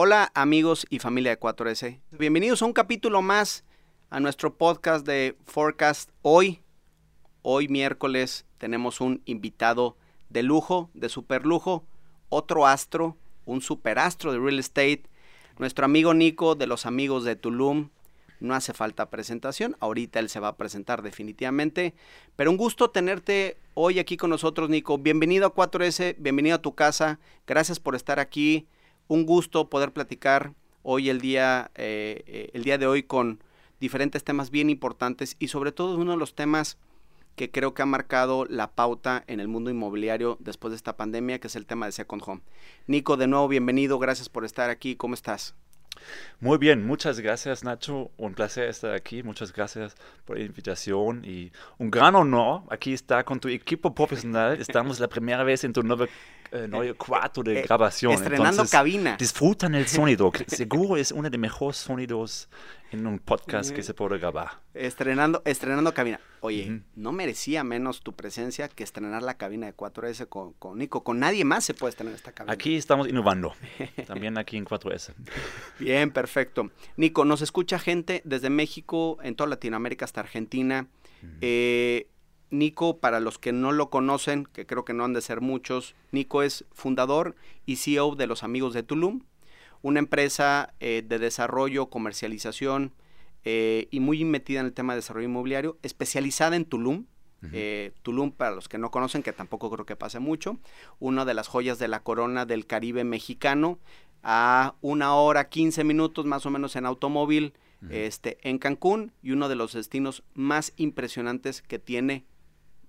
Hola amigos y familia de 4S. Bienvenidos a un capítulo más a nuestro podcast de Forecast. Hoy, hoy miércoles, tenemos un invitado de lujo, de super lujo, otro astro, un superastro de real estate, nuestro amigo Nico de los amigos de Tulum. No hace falta presentación, ahorita él se va a presentar definitivamente, pero un gusto tenerte hoy aquí con nosotros, Nico. Bienvenido a 4S, bienvenido a tu casa, gracias por estar aquí. Un gusto poder platicar hoy el día, eh, el día de hoy con diferentes temas bien importantes y sobre todo uno de los temas que creo que ha marcado la pauta en el mundo inmobiliario después de esta pandemia, que es el tema de Second Home. Nico, de nuevo, bienvenido, gracias por estar aquí, ¿cómo estás? Muy bien, muchas gracias Nacho, un placer estar aquí, muchas gracias por la invitación y un gran honor aquí estar con tu equipo profesional. Estamos la primera vez en tu nuevo, eh, nuevo cuarto de Eh, grabación. estrenando Entonces, cabina. Disfrutan el sonido, seguro es uno de los mejores sonidos en un podcast que se puede grabar. Estrenando, estrenando cabina. Oye, no merecía menos tu presencia que estrenar la cabina de 4S con, con Nico. Con nadie más se puede estrenar esta cabina. Aquí estamos innovando, también aquí en 4S. Bien, perfecto. Nico, nos escucha gente desde México, en toda Latinoamérica hasta Argentina. Eh, Nico, para los que no lo conocen, que creo que no han de ser muchos, Nico es fundador y CEO de los Amigos de Tulum, una empresa eh, de desarrollo, comercialización eh, y muy metida en el tema de desarrollo inmobiliario, especializada en Tulum. Eh, Tulum, para los que no conocen, que tampoco creo que pase mucho, una de las joyas de la corona del Caribe mexicano, a una hora, 15 minutos más o menos en automóvil, este, en Cancún, y uno de los destinos más impresionantes que tiene,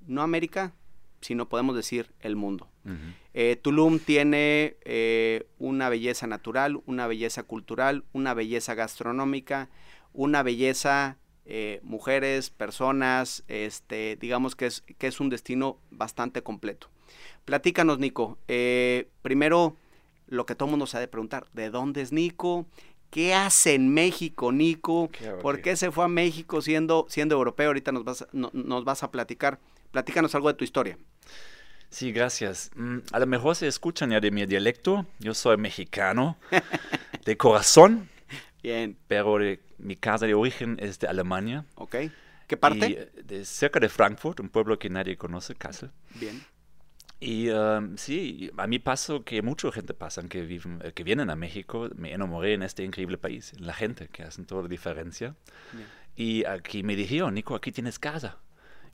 no América, sino podemos decir el mundo. Eh, Tulum tiene eh, una belleza natural, una belleza cultural, una belleza gastronómica, una belleza eh, mujeres, personas, este, digamos que es, que es un destino bastante completo. Platícanos, Nico. primero, lo que todo el mundo se ha de preguntar, ¿de dónde es Nico? ¿Qué hace en México, Nico? Qué ¿Por qué se fue a México siendo, siendo europeo? Ahorita nos vas, no- nos vas a platicar. Platícanos algo de tu historia. Sí, gracias. Mm, A lo mejor se escuchan ya de mi dialecto. Yo soy mexicano de corazón, Bien, pero de- mi casa de origen es de Alemania. ¿ok? ¿Qué parte? Y, eh, de cerca de Frankfurt, un pueblo que nadie conoce, Kassel. Bien. Y um, sí, a mí pasó que mucha gente pasa que, viven, eh, que vienen a México. Me enamoré en este increíble país, en la gente que hacen toda la diferencia. Bien. Y aquí me dijeron, Nico, aquí tienes casa.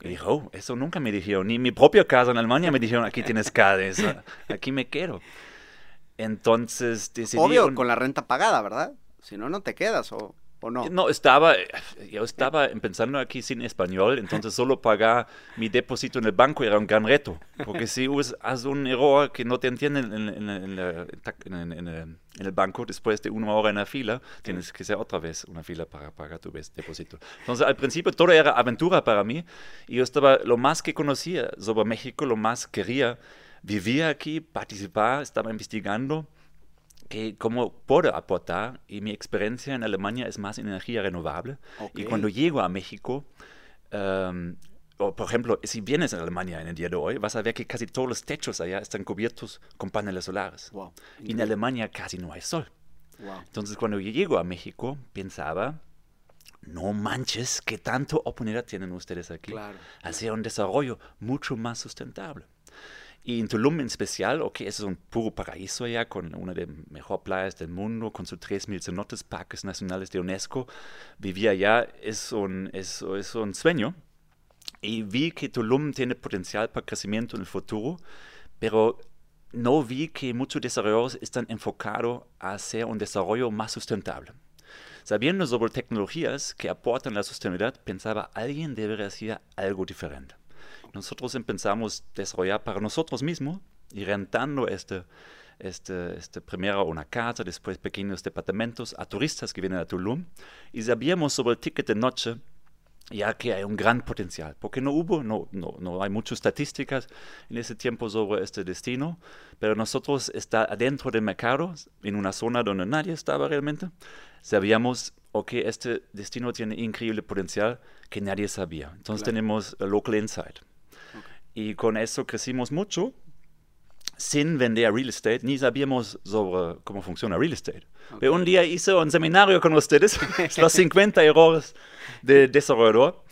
Y dije, oh, eso nunca me dijeron. Ni mi propia casa en Alemania me dijeron, aquí tienes casa. eso- aquí me quedo. Entonces decidí... Obvio, con la renta pagada, ¿verdad? Si no, no te quedas, ¿o, o no? No, estaba, yo estaba pensando aquí sin español, entonces solo pagar mi depósito en el banco era un gran reto, porque si haces un error que no te entienden en, en- en en- el banco después de una hora en la fila, tienes que hacer otra vez una fila para pagar tu depósito. Entonces al principio todo era aventura para mí y yo estaba, lo más que conocía sobre México, lo más quería vivir aquí, participar, estaba investigando que cómo puedo aportar y mi experiencia en Alemania es más energía renovable. Y Ok. cuando llego a México, em, o por ejemplo, si vienes a Alemania en el día de hoy, vas a ver que casi todos los techos allá están cubiertos con paneles solares. Wow. Y en Alemania casi no hay sol. Wow. Entonces cuando yo llego a México, pensaba, no manches, qué tanto oportunidad tienen ustedes aquí. Claro. Hacer un desarrollo mucho más sustentable. Y en Tulum en especial, ok, es un puro paraíso allá, con una de las mejores playas del mundo, con sus 3.000 cenotes, parques nacionales de UNESCO. Vivir allá es un, es, es un sueño. Y vi que Tulum tiene potencial para crecimiento en el futuro, pero no vi que muchos desarrolladores están enfocados a hacer un desarrollo más sustentable. Sabiendo sobre tecnologías que aportan la sostenibilidad, pensaba, alguien debería hacer algo diferente. Nosotros empezamos a desarrollar para nosotros mismos y rentando este, este, este, primero una casa, después pequeños departamentos a turistas que vienen a Tulum y sabíamos sobre el ticket de noche ya que hay un gran potencial, porque no hubo, no, no, no hay muchas estadísticas en ese tiempo sobre este destino, pero nosotros está adentro del mercado, en una zona donde nadie estaba realmente, sabíamos, ok, este destino tiene increíble potencial que nadie sabía. Entonces Claro. tenemos a Local Insight. Y con eso crecimos mucho sin vender real estate, ni sabíamos sobre cómo funciona real estate. Pero un día hice un seminario con ustedes, los 50 errores de desarrollador,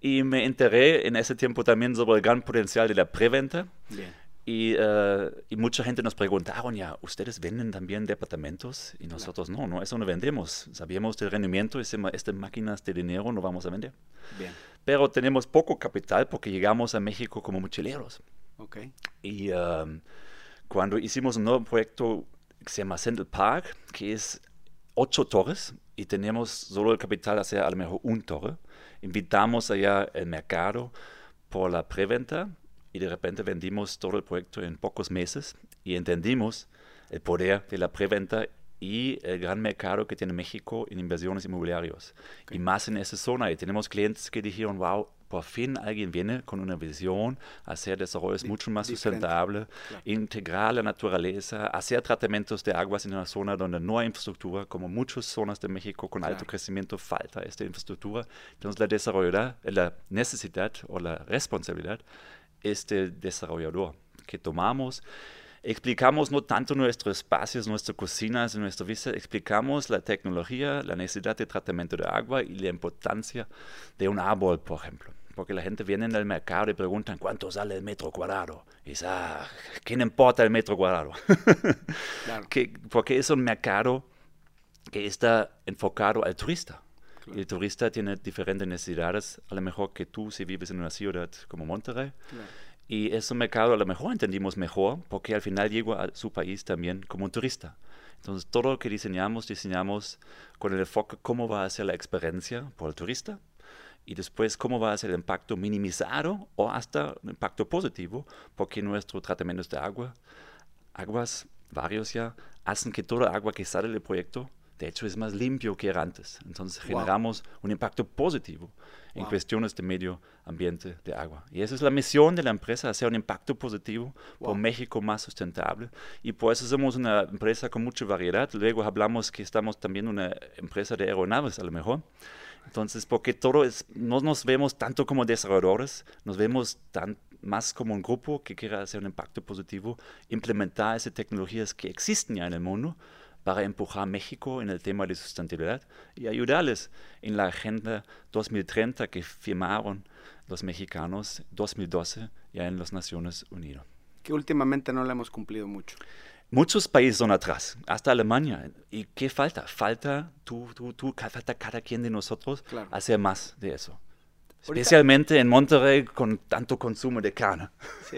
y me enteré en ese tiempo también sobre el gran potencial de la preventa. Bien. Y, eh, y, mucha gente nos preguntaron ya, ¿ustedes venden también departamentos? Y nosotros no, no, eso no vendemos. Sabíamos del rendimiento, estas máquinas de dinero no vamos a vender. Bien. Pero tenemos poco capital porque llegamos a México como mochileros. Okay. Y um, cuando hicimos un nuevo proyecto que se llama Central Park, que es ocho torres, y tenemos solo el capital hacer a lo mejor un torre, invitamos allá el mercado por la preventa y de repente vendimos todo el proyecto en pocos meses y entendimos el poder de la preventa y el gran mercado que tiene México en inversiones inmobiliarias. Okay. Y más en esa zona. Y tenemos clientes que dijeron, wow, por fin alguien viene con una visión, hacer desarrollos Di mucho más sustentables, claro. integrar la naturaleza, hacer tratamientos de aguas en una zona donde no hay infraestructura, como muchas zonas de México con claro. alto crecimiento falta esta infraestructura. Entonces la desarrolladora, la necesidad o la responsabilidad este desarrollador que tomamos. Explicamos no tanto nuestros espacios, nuestras cocinas, nuestra vista, explicamos la tecnología, la necesidad de tratamiento de agua y la importancia de un árbol, por ejemplo. Porque la gente viene al mercado y preguntan cuánto sale el metro cuadrado. Y dice, ah, ¿quién importa el metro cuadrado? Claro. que, porque es un mercado que está enfocado al turista. Claro. El turista tiene diferentes necesidades, a lo mejor que tú si vives en una ciudad como Monterrey. Claro. Y ese mercado a lo mejor entendimos mejor porque al final llegó a su país también como un turista. Entonces todo lo que diseñamos, diseñamos con el enfoque cómo va a ser la experiencia por el turista y después cómo va a ser el impacto minimizado o hasta un impacto positivo porque nuestro tratamiento de agua, aguas varios ya, hacen que toda agua que sale del proyecto de hecho es más limpio que era antes. Entonces generamos wow. un impacto positivo en Wow. cuestiones de medio ambiente, de agua. Y esa es la misión de la empresa, hacer un impacto positivo por Wow. México más sustentable. Y por eso somos una empresa con mucha variedad. Luego hablamos que estamos también una empresa de aeronaves a lo mejor. Entonces, porque todo es, no nos vemos tanto como desarrolladores, nos vemos tan, más como un grupo que quiere hacer un impacto positivo, implementar esas tecnologías que existen ya en el mundo para empujar a México en el tema de sustentabilidad y ayudarles en la Agenda 2030 que firmaron los mexicanos 2012 ya en las Naciones Unidas. Que últimamente no la hemos cumplido mucho. Muchos países son atrás, hasta Alemania. ¿Y qué falta? Falta tú, tú, tú, falta cada quien de nosotros Claro. hacer más de eso. Especialmente en Monterrey con tanto consumo de carne. Sí.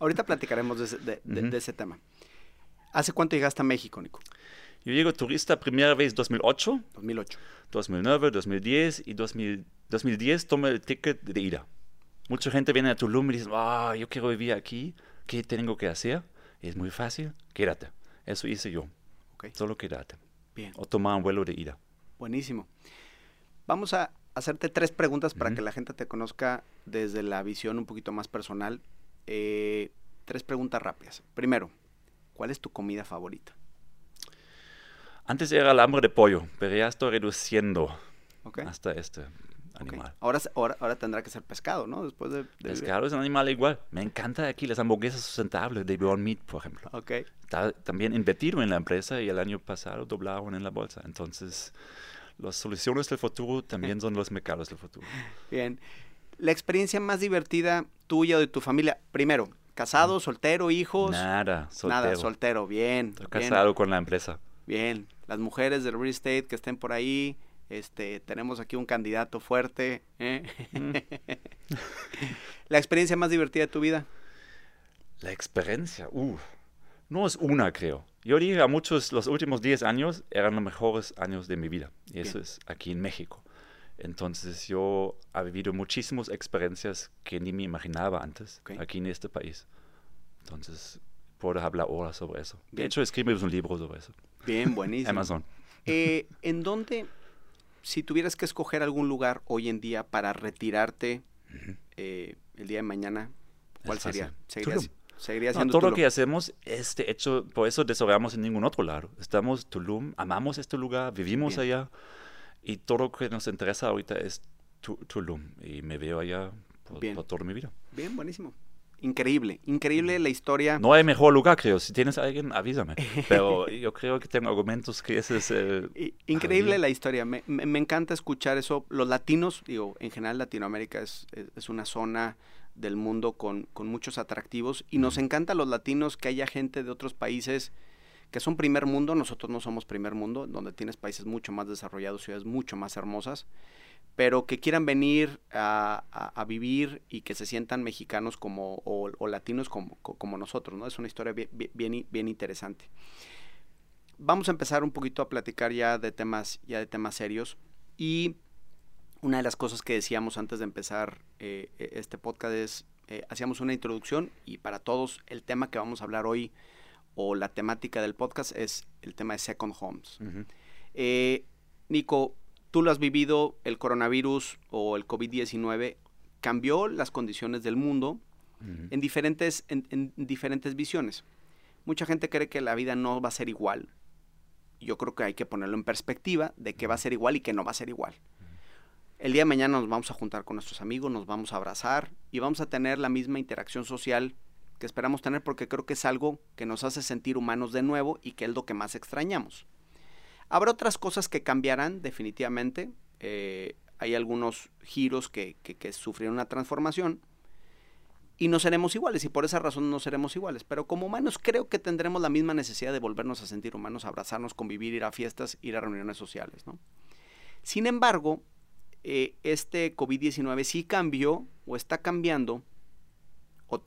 Ahorita platicaremos de de- de- Ujú. de ese tema. ¿Hace cuánto llegaste a México, Nico? Yo llego turista primera vez 2008, 2008. 2009, 2010 y 2000 2010 tomé el ticket de ida. Mucha gente viene a Tulum y dice, ah, yo quiero vivir aquí, ¿qué tengo que hacer? Es muy fácil, quédate. Eso hice yo, solo quédate. Bien. O tomar un vuelo de ida. Buenísimo. Vamos a hacerte tres preguntas para que la gente te conozca desde la visión un poquito más personal. Eh, tres preguntas rápidas. Primero, ¿cuál es tu comida favorita? Antes era el hambre de pollo, pero ya estoy reduciendo ¿Ok? hasta este animal. Ahora, ahora, ahora tendrá que ser pescado, ¿no? Después de... de vivir. Pescado es un animal igual. Me encanta aquí las hamburguesas sustentables de Beyond Meat, por ejemplo. Ok. Está también invertido en la empresa y el año pasado doblaron en la bolsa. Entonces, las soluciones del futuro también son los mercados del futuro. Bien. La experiencia más divertida tuya o de tu familia. Primero, casado, soltero, hijos. Nada, soltero. Nada, soltero. Bien. Estoy bien. casado con la empresa. Bien, las mujeres del real estate que estén por ahí, este, tenemos aquí un candidato fuerte. ¿eh? Mm. la experiencia más divertida de tu vida. La experiencia, uh, no es una, creo. Yo diría a muchos, los últimos 10 años eran los mejores años de mi vida. Y eso Bien. es aquí en México. Entonces yo he vivido muchísimas experiencias que ni me imaginaba antes Ok. aquí en este país. Entonces puedo hablar horas sobre eso. De Bien. hecho, escribimos un libro sobre eso. Bien, buenísimo. Amazon. Eh, ¿En dónde, si tuvieras que escoger algún lugar hoy en día para retirarte eh, el día de mañana, cuál Es sería? ¿Seguirías, seguirías No, todo lo Tulum? que hacemos es de hecho, por eso desarrollamos en ningún otro lado. Estamos Tulum, amamos este lugar, vivimos Bien. allá y todo lo que nos interesa ahorita es Tu- Tulum y me veo allá por, por toda mi vida. Bien, buenísimo. Increíble, increíble la historia. No hay mejor lugar, creo. Si tienes a alguien, avísame. Pero yo creo que tengo argumentos que ese es el... Increíble la historia. Me, me, encanta escuchar eso. Los latinos, digo, en general Latinoamérica es, es una zona del mundo con, con muchos atractivos y nos encanta a los latinos que haya gente de otros países que son primer mundo, nosotros no somos primer mundo, donde tienes países mucho más desarrollados, ciudades mucho más hermosas, pero que quieran venir a, vivir y que se sientan mexicanos como, o, latinos como, como, nosotros, ¿no? Es una historia bien, bien, bien, interesante. Vamos a empezar un poquito a platicar ya de temas, ya de temas serios y una de las cosas que decíamos antes de empezar eh, e, este podcast es, eh, hacíamos una introducción y para todos el tema que vamos a hablar hoy o la temática del podcast es el tema de second homes. Eh, Nico, tú lo has vivido, el coronavirus o el COVID-19 cambió las condiciones del mundo en, diferentes, en, diferentes visiones. Mucha gente cree que la vida no va a ser igual. Yo creo que hay que ponerlo en perspectiva de que va a ser igual y que no va a ser igual. El día de mañana nos vamos a juntar con nuestros amigos, nos vamos a abrazar y vamos a tener la misma interacción social que esperamos tener porque creo que es algo que nos hace sentir humanos de nuevo y que es lo que más extrañamos. Habrá otras cosas que cambiarán definitivamente. Eh, hay algunos giros que, sufrieron una transformación y no seremos iguales y por esa razón no seremos iguales. Pero como humanos creo que tendremos la misma necesidad de volvernos a sentir humanos, abrazarnos, convivir, ir a fiestas, ir a reuniones sociales. Sin embargo, eh, este COVID-19 sí cambió o está cambiando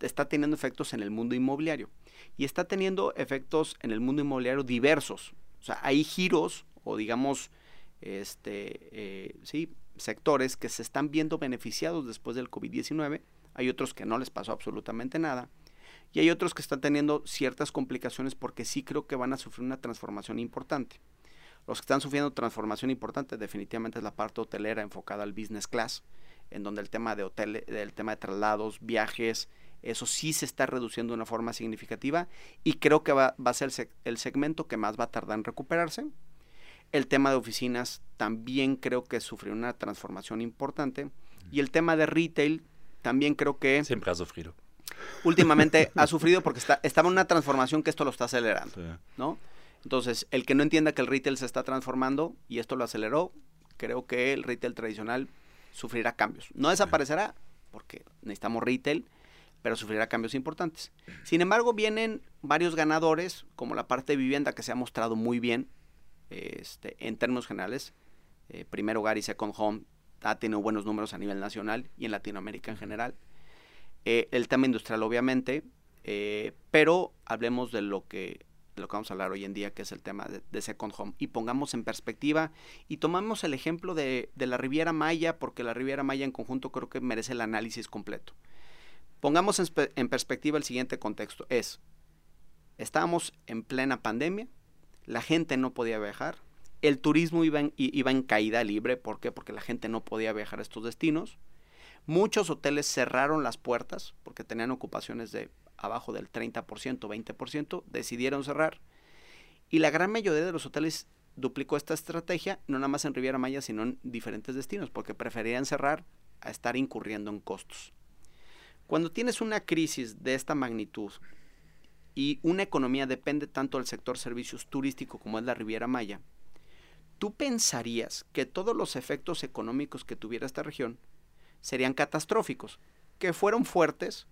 está teniendo efectos en el mundo inmobiliario. Y está teniendo efectos en el mundo inmobiliario diversos. O sea, hay giros o digamos, este, eh, sí, sectores que se están viendo beneficiados después del COVID-19. Hay otros que no les pasó absolutamente nada. Y hay otros que están teniendo ciertas complicaciones porque sí creo que van a sufrir una transformación importante. Los que están sufriendo transformación importante definitivamente es la parte hotelera enfocada al business class, en donde el tema de hotel, el tema de traslados, viajes, eso sí se está reduciendo de una forma significativa y creo que va, a ser el segmento que más va a tardar en recuperarse. El tema de oficinas también creo que sufrió una transformación importante. Y el tema de retail también creo que... Siempre ha sufrido. Últimamente ha sufrido porque está, estaba en una transformación que esto lo está acelerando, ¿no? Entonces, el que no entienda que el retail se está transformando y esto lo aceleró, creo que el retail tradicional sufrirá cambios. No desaparecerá, porque necesitamos retail, pero sufrirá cambios importantes. Sin embargo, vienen varios ganadores, como la parte de vivienda que se ha mostrado muy bien este, en términos generales. Eh, primer hogar y second home ha tenido buenos números a nivel nacional y en Latinoamérica en general. Eh, el tema industrial, obviamente, eh, pero hablemos de lo que lo que vamos a hablar hoy en día, que es el tema de, Second Home. Y pongamos en perspectiva y tomamos el ejemplo de, de, la Riviera Maya, porque la Riviera Maya en conjunto creo que merece el análisis completo. Pongamos en, perspectiva el siguiente contexto. Es, estábamos en plena pandemia, la gente no podía viajar, el turismo iba en, iba en caída libre, ¿por qué? Porque la gente no podía viajar a estos destinos. Muchos hoteles cerraron las puertas porque tenían ocupaciones de abajo del 30%, 20%, decidieron cerrar. Y la gran mayoría de los hoteles duplicó esta estrategia, no nada más en Riviera Maya, sino en diferentes destinos, porque preferían cerrar a estar incurriendo en costos. Cuando tienes una crisis de esta magnitud y una economía depende tanto del sector servicios turístico como es la Riviera Maya, tú pensarías que todos los efectos económicos que tuviera esta región serían catastróficos, que fueron fuertes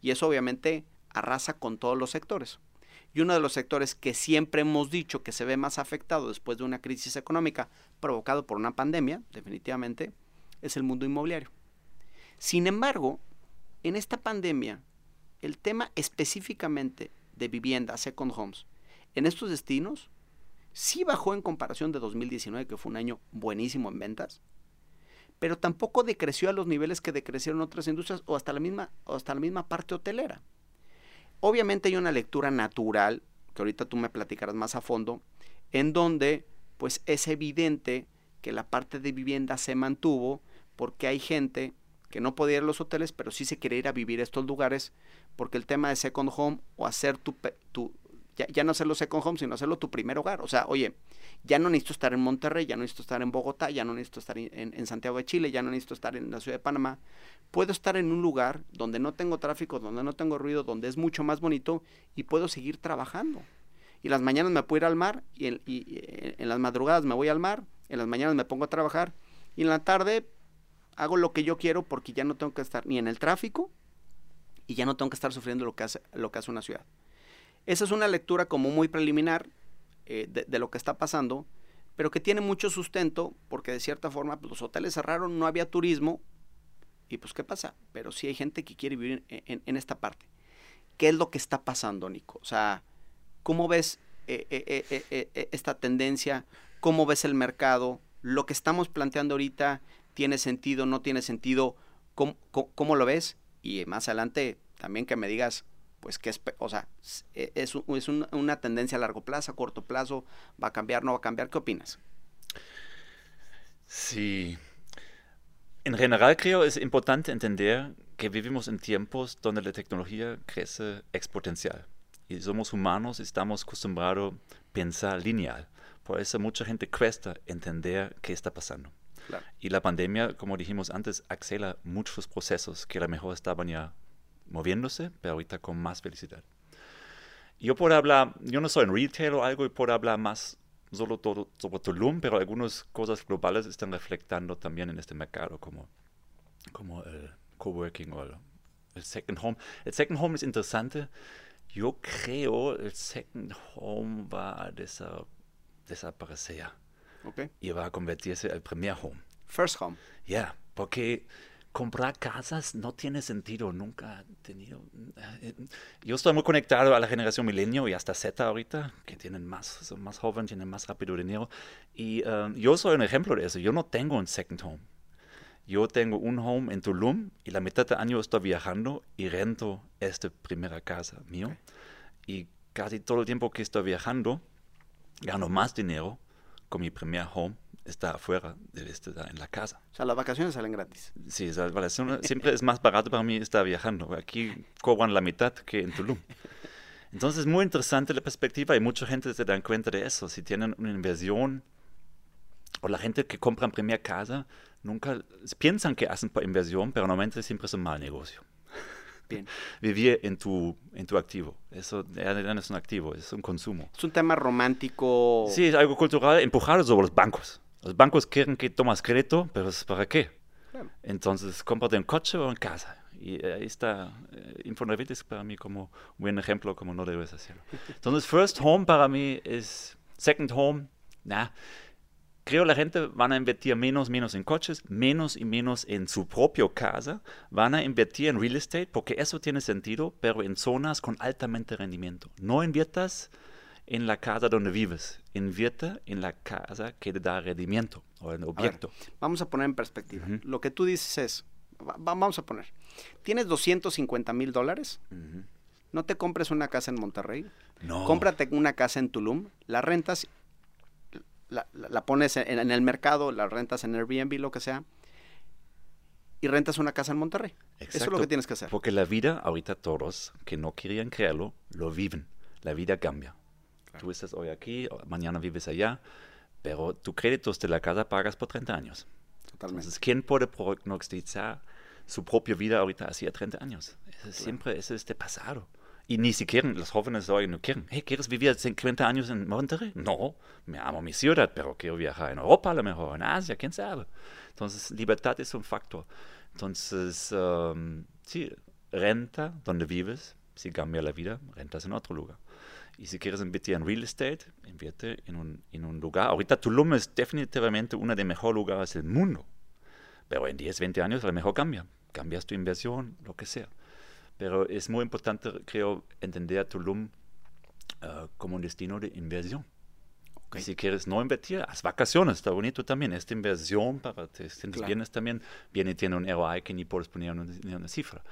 y eso obviamente arrasa con todos los sectores. Y uno de los sectores que siempre hemos dicho que se ve más afectado después de una crisis económica provocado por una pandemia, definitivamente, es el mundo inmobiliario. Sin embargo, en esta pandemia, el tema específicamente de vivienda, second homes, en estos destinos, sí bajó en comparación de 2019, que fue un año buenísimo en ventas, pero tampoco decreció a los niveles que decrecieron otras industrias o hasta la misma, hasta la misma parte hotelera. Obviamente hay una lectura natural, que ahorita tú me platicarás más a fondo, en donde pues es evidente que la parte de vivienda se mantuvo porque hay gente que no podía ir a los hoteles, pero sí se quería ir a vivir a estos lugares, porque el tema de second home o hacer tu, tu Ya, ya no hacerlo second home, sino hacerlo tu primer hogar. O sea, oye, ya no necesito estar en Monterrey, ya no necesito estar en Bogotá, ya no necesito estar en, Santiago de Chile, ya no necesito estar en la ciudad de Panamá. Puedo estar en un lugar donde no tengo tráfico, donde no tengo ruido, donde es mucho más bonito y puedo seguir trabajando. Y las mañanas me puedo ir al mar y en las madrugadas me voy al mar, en las mañanas me pongo a trabajar y en la tarde hago lo que yo quiero porque ya no tengo que estar ni en el tráfico y ya no tengo que estar sufriendo lo que hace, lo que hace una ciudad. Esa es una lectura como muy preliminar eh, de, lo que está pasando, pero que tiene mucho sustento porque de cierta forma pues, los hoteles cerraron, no había turismo y pues ¿qué pasa? Pero sí hay gente que quiere vivir en esta parte. ¿Qué es lo que está pasando, Nico? O sea, ¿cómo ves eh, eh, esta tendencia? ¿Cómo ves el mercado? ¿Lo que estamos planteando ahorita tiene sentido, no tiene sentido? ¿Cómo, lo ves? Y más adelante también que me digas, pues que es, o sea, es, es un, una tendencia a largo plazo, a corto plazo, va a cambiar, no va a cambiar, ¿qué opinas? Sí. En general creo es importante entender que vivimos en tiempos donde la tecnología crece exponencial. Y somos humanos, estamos acostumbrados a pensar lineal. Por eso mucha gente cuesta entender qué está pasando. Claro. Y la pandemia, como dijimos antes, acelera muchos procesos que a lo mejor estaban ya moviéndose, pero ahorita con más felicidad. Yo puedo hablar, yo no soy en retail o algo y puedo hablar más solo todo, sobre Tulum, pero algunas cosas globales están reflectando también en este mercado, como, como el coworking o el, el second home. El second home es interesante. Yo creo el second home va a desa, desaparecer okay. y va a convertirse el primer home. First home. Ya, yeah, porque comprar casas no tiene sentido, nunca ha tenido. Yo estoy muy conectado a la generación milenio y hasta Z ahorita, que tienen más, son más jóvenes, tienen más rápido dinero. Y uh, yo soy un ejemplo de eso. Yo no tengo un second home. Yo tengo un home en Tulum y la mitad del año estoy viajando y rento esta primera casa mío. Okay. Y casi todo el tiempo que estoy viajando, gano más dinero con mi primer home está afuera de este, en la casa. O sea, las vacaciones salen gratis. Sí, las vacaciones siempre es más barato para mí estar viajando. Aquí cobran la mitad que en Tulum. Entonces es muy interesante la perspectiva y mucha gente se dan cuenta de eso. Si tienen una inversión o la gente que compra en primera casa, nunca piensan que hacen por inversión, pero normalmente siempre es un mal negocio. Bien. Vivir en tu, en tu activo. Eso ya no es un activo, es un consumo. Es un tema romántico. Sí, es algo cultural empujado sobre los bancos. Los bancos quieren que tomas crédito, pero ¿para qué? Claro. Entonces, cómprate un coche o en casa. Y ahí está, eh, Infonavit es para mí como un buen ejemplo, como no debes hacerlo. Entonces, first home para mí es, second home, nah. Creo la gente van a invertir menos, menos en coches, menos y menos en su propia casa. Van a invertir en real estate porque eso tiene sentido, pero en zonas con altamente rendimiento. No inviertas en la casa donde vives, invierte en la casa que te da rendimiento o en objeto. Ver, vamos a poner en perspectiva. Uh -huh. Lo que tú dices es, va, vamos a poner, tienes 250 mil dólares, uh -huh. no te compres una casa en Monterrey, no. cómprate una casa en Tulum, la rentas, la, la, la pones en, en, el mercado, la rentas en Airbnb, lo que sea, y rentas una casa en Monterrey. Exacto, Eso es lo que tienes que hacer. Porque la vida, ahorita todos que no querían creerlo, lo viven. La vida cambia. Tú estás hoy aquí, mañana vives allá, pero tu créditos de la casa pagas por 30 años. Totalmente. Entonces, ¿quién puede prognosticar su propia vida ahorita hacía 30 años? Eso claro. siempre es este pasado. Y ni siquiera los jóvenes hoy no quieren. Hey, ¿quieres vivir 50 años en Monterrey? No, me amo mi ciudad, pero quiero viajar en Europa a lo mejor, en Asia, quién sabe. Entonces, libertad es un factor. Entonces, um, sí, renta donde vives, si cambia la vida, rentas en otro lugar. Y si quieres invertir en real estate, invierte en un, en un lugar. Ahorita Tulum es definitivamente uno de los mejores lugares del mundo. Pero en 10, 20 años a lo mejor cambia. Cambias tu inversión, lo que sea. Pero es muy importante, creo, entender a Tulum uh, como un destino de inversión. Okay. Si quieres no invertir, haz vacaciones, está bonito también. Esta inversión para tus claro. bienes también viene tiene un ROI que ni puedes poner una, una cifra.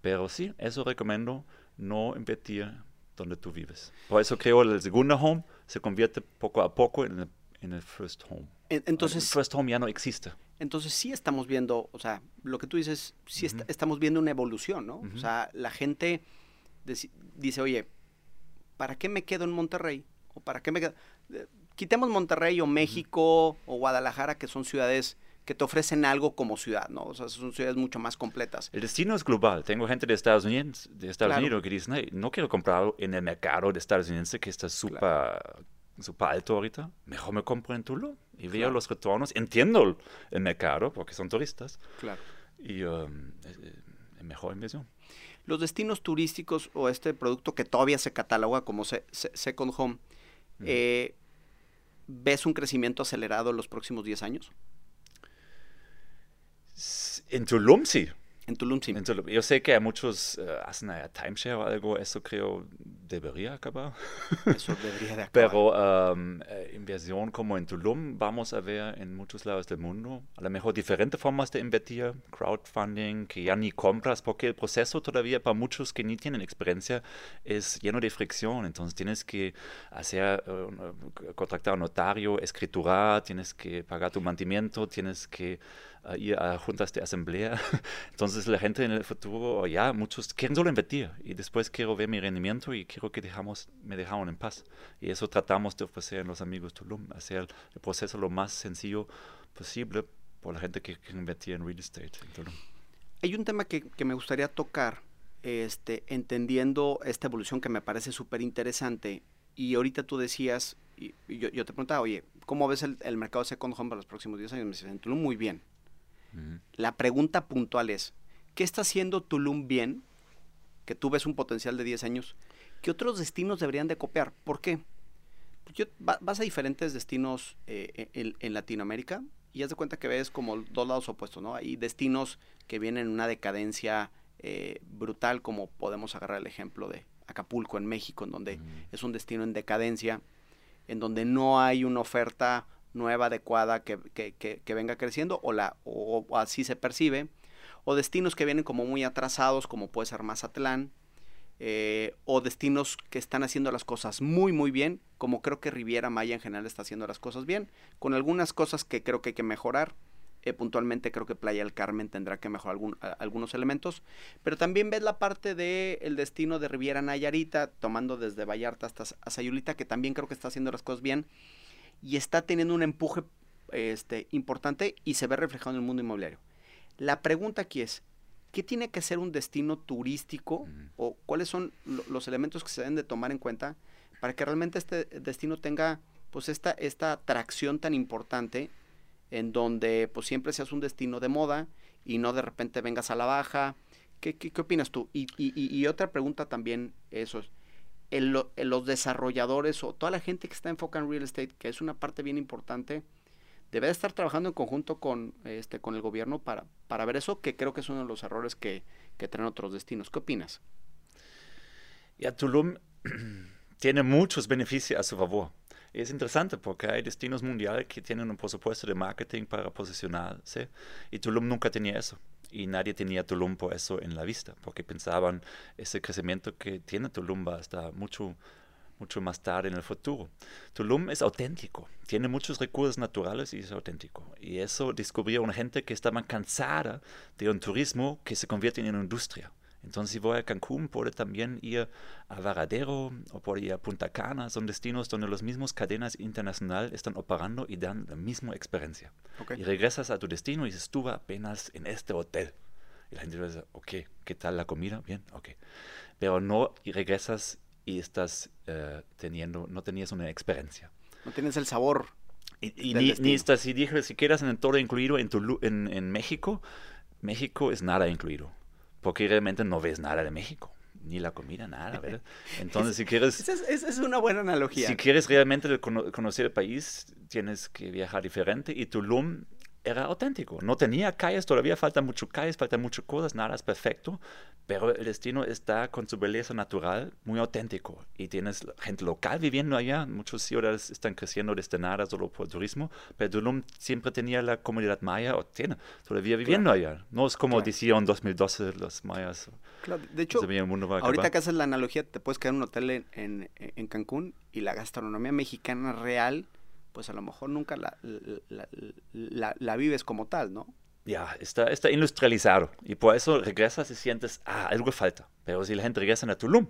Pero sí, eso recomiendo no invertir donde tú vives. Por eso creo que el segundo home se convierte poco a poco en el, en el first home. Entonces, first home ya no existe. Entonces sí estamos viendo, o sea, lo que tú dices, sí est estamos viendo una evolución, ¿no? Uh -huh. O sea, la gente dice, oye, ¿para qué me quedo en Monterrey? ¿O para qué me quedo? Eh, quitemos Monterrey o México o Guadalajara, que son ciudades que te ofrecen algo como ciudad, ¿no? O sea, son ciudades mucho más completas. El destino es global. Tengo gente de Estados Unidos, de Estados Unidos que dicen, no quiero comprar en el mercado de Estados Unidos que está súper alto ahorita. Mejor me compro en Tulum y veo los retornos. Entiendo el, mercado porque son turistas. Claro. Y um, es, mejor inversión. Los destinos turísticos o este producto que todavía se cataloga como Second Home, eh, ¿ves un crecimiento acelerado en los próximos 10 años? En Tulum sí. En Tulum sí. Yo sé que hay muchos uh, hacen timeshare o algo, eso creo debería acabar. Eso debería de acabar. Pero um, eh, inversión como en Tulum vamos a ver en muchos lados del mundo. A lo mejor diferentes formas de invertir, crowdfunding, que ya ni compras, porque el proceso todavía para muchos que ni tienen experiencia es lleno de fricción. Entonces tienes que hacer, uh, contratar a un notario, escriturar, tienes que pagar tu mantenimiento, tienes que ir a juntas de asamblea. Entonces la gente en el futuro, ya muchos quieren solo invertir y después quiero ver mi rendimiento y quiero que dejamos, me dejaron en paz. Y eso tratamos de ofrecer en los amigos Tulum, hacer el proceso lo más sencillo posible por la gente que quiere invertir en real estate en Tulum. Hay un tema que, que me gustaría tocar, este, entendiendo esta evolución que me parece súper interesante. Y ahorita tú decías, y yo, yo, te preguntaba, oye, ¿cómo ves el, el mercado second home para los próximos 10 años? Me dices, en Tulum muy bien. La pregunta puntual es, ¿qué está haciendo Tulum bien? Que tú ves un potencial de 10 años. ¿Qué otros destinos deberían de copiar? ¿Por qué? Yo, vas a diferentes destinos eh, en, Latinoamérica y haz de cuenta que ves como dos lados opuestos, ¿no? Hay destinos que vienen en una decadencia eh, brutal, como podemos agarrar el ejemplo de Acapulco en México, en donde es un destino en decadencia, en donde no hay una oferta nueva, adecuada, que, venga creciendo, o, la, o, así se percibe, o destinos que vienen como muy atrasados, como puede ser Mazatlán, eh, o destinos que están haciendo las cosas muy, muy bien, como creo que Riviera Maya en general está haciendo las cosas bien, con algunas cosas que creo que hay que mejorar. Eh, puntualmente creo que Playa del Carmen tendrá que mejorar algunos elementos, pero también ves la parte del destino de Riviera Nayarita, tomando desde Vallarta hasta Sayulita, que también creo que está haciendo las cosas bien y está teniendo un empuje este, importante y se ve reflejado en el mundo inmobiliario. La pregunta aquí es, ¿qué tiene que ser un destino turístico o cuáles son los elementos que se deben de tomar en cuenta para que realmente este destino tenga pues esta, esta atracción tan importante en donde pues siempre seas un destino de moda y no de repente vengas a la baja? ¿Qué, qué, qué opinas tú? Y, y, y, otra pregunta también, eso es, el, los desarrolladores o toda la gente que está enfocada en real estate, que es una parte bien importante, debe estar trabajando en conjunto con, este, con el gobierno para, para ver eso, que creo que es uno de los errores que, que traen otros destinos. ¿Qué opinas? Ya, Tulum tiene muchos beneficios a su favor. Es interesante porque hay destinos mundiales que tienen un presupuesto de marketing para posicionarse y Tulum nunca tenía eso y nadie tenía Tulum por eso en la vista, porque pensaban ese crecimiento que tiene Tulum va a mucho, mucho más tarde en el futuro. Tulum es auténtico, tiene muchos recursos naturales y es auténtico. Y eso descubrió una gente que estaba cansada de un turismo que se convierte en una industria. Entonces, si voy a Cancún, puedo también ir a Varadero o puedo ir a Punta Cana. Son destinos donde las mismas cadenas internacionales están operando y dan la misma experiencia. Y regresas a tu destino y dices, estuve apenas en este hotel. Y la gente dice, ok, ¿qué tal la comida? Bien, ok. Pero no y regresas y estás eh, teniendo, no tenías una experiencia. No tienes el sabor. Y, ni, ni, estás, si dije, si quieres en todo incluido en, tu, en, en México, México es nada incluido porque realmente no ves nada de México, ni la comida, nada, ¿verdad? Entonces, si quieres... Esa es, es, una buena analogía. Si quieres realmente conocer el país, tienes que viajar diferente y Tulum era auténtico. No tenía calles, todavía falta mucho calles, falta muchas cosas, nada es perfecto, pero el destino está con su belleza natural muy auténtico. Y tienes gente local viviendo allá, muchos ciudades están creciendo desde nada solo por turismo, pero Tulum siempre tenía la comunidad maya, o tiene, todavía viviendo allá. No es como decían en 2012 los mayas. Claro. De hecho, ahorita que haces la analogía, te puedes quedar en un hotel en, en, en Cancún y la gastronomía mexicana real pues a lo mejor nunca la, la, vives como tal, ¿no? Ya, está, está industrializado. Y por eso regresas y sientes, ah, algo falta. Pero si la gente regresa a Tulum,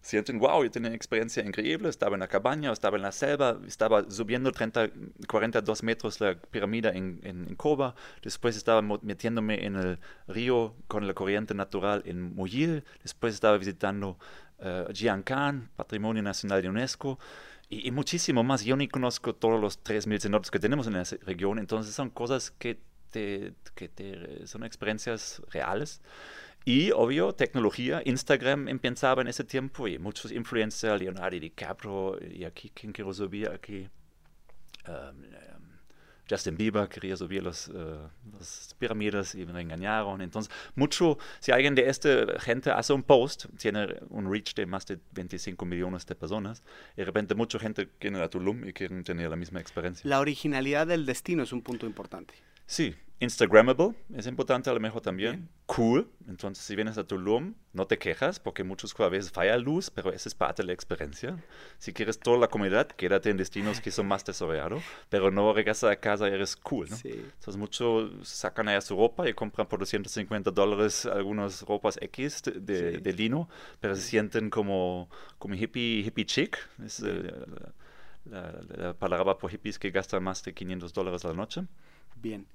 sienten, wow, yo tenía una experiencia increíble, estaba en la cabaña, estaba en la selva, estaba subiendo 30, 42 metros la pirámide en, en, en Coba, después estaba metiéndome en el río con la corriente natural en Muyil, después estaba visitando uh, Jiancán, Patrimonio Nacional de UNESCO, y, y, muchísimo más. Yo ni conozco todos los 3.000 cenotes que tenemos en esa región, entonces son cosas que, te, que te, son experiencias reales. Y obvio, tecnología, Instagram empezaba en ese tiempo y muchos influencers, Leonardo DiCaprio, y aquí, ¿quién quiero subir? Aquí, um, Justin Bieber quería subir los, uh, las pirámides y me engañaron. Entonces, mucho, si alguien de esta gente hace un post, tiene un reach de más de 25 millones de personas, y de repente mucha gente viene a Tulum y quieren tener la misma experiencia. La originalidad del destino es un punto importante. Sí, Instagrammable es importante a lo mejor también. Bien. Cool. Entonces, si vienes a Tulum, no te quejas porque muchos a veces falla luz, pero esa es parte de la experiencia. Si quieres toda la comunidad, quédate en destinos que son más desarrollados, pero no regresas a casa y eres cool. ¿no? Sí. Entonces, muchos sacan allá su ropa y compran por 250 dólares algunas ropas X de, de, sí. de lino, pero se sienten como, como hippie, hippie chic. Es, eh, la, la, la palabra por hippies que gastan más de 500 dólares a la noche. Bien.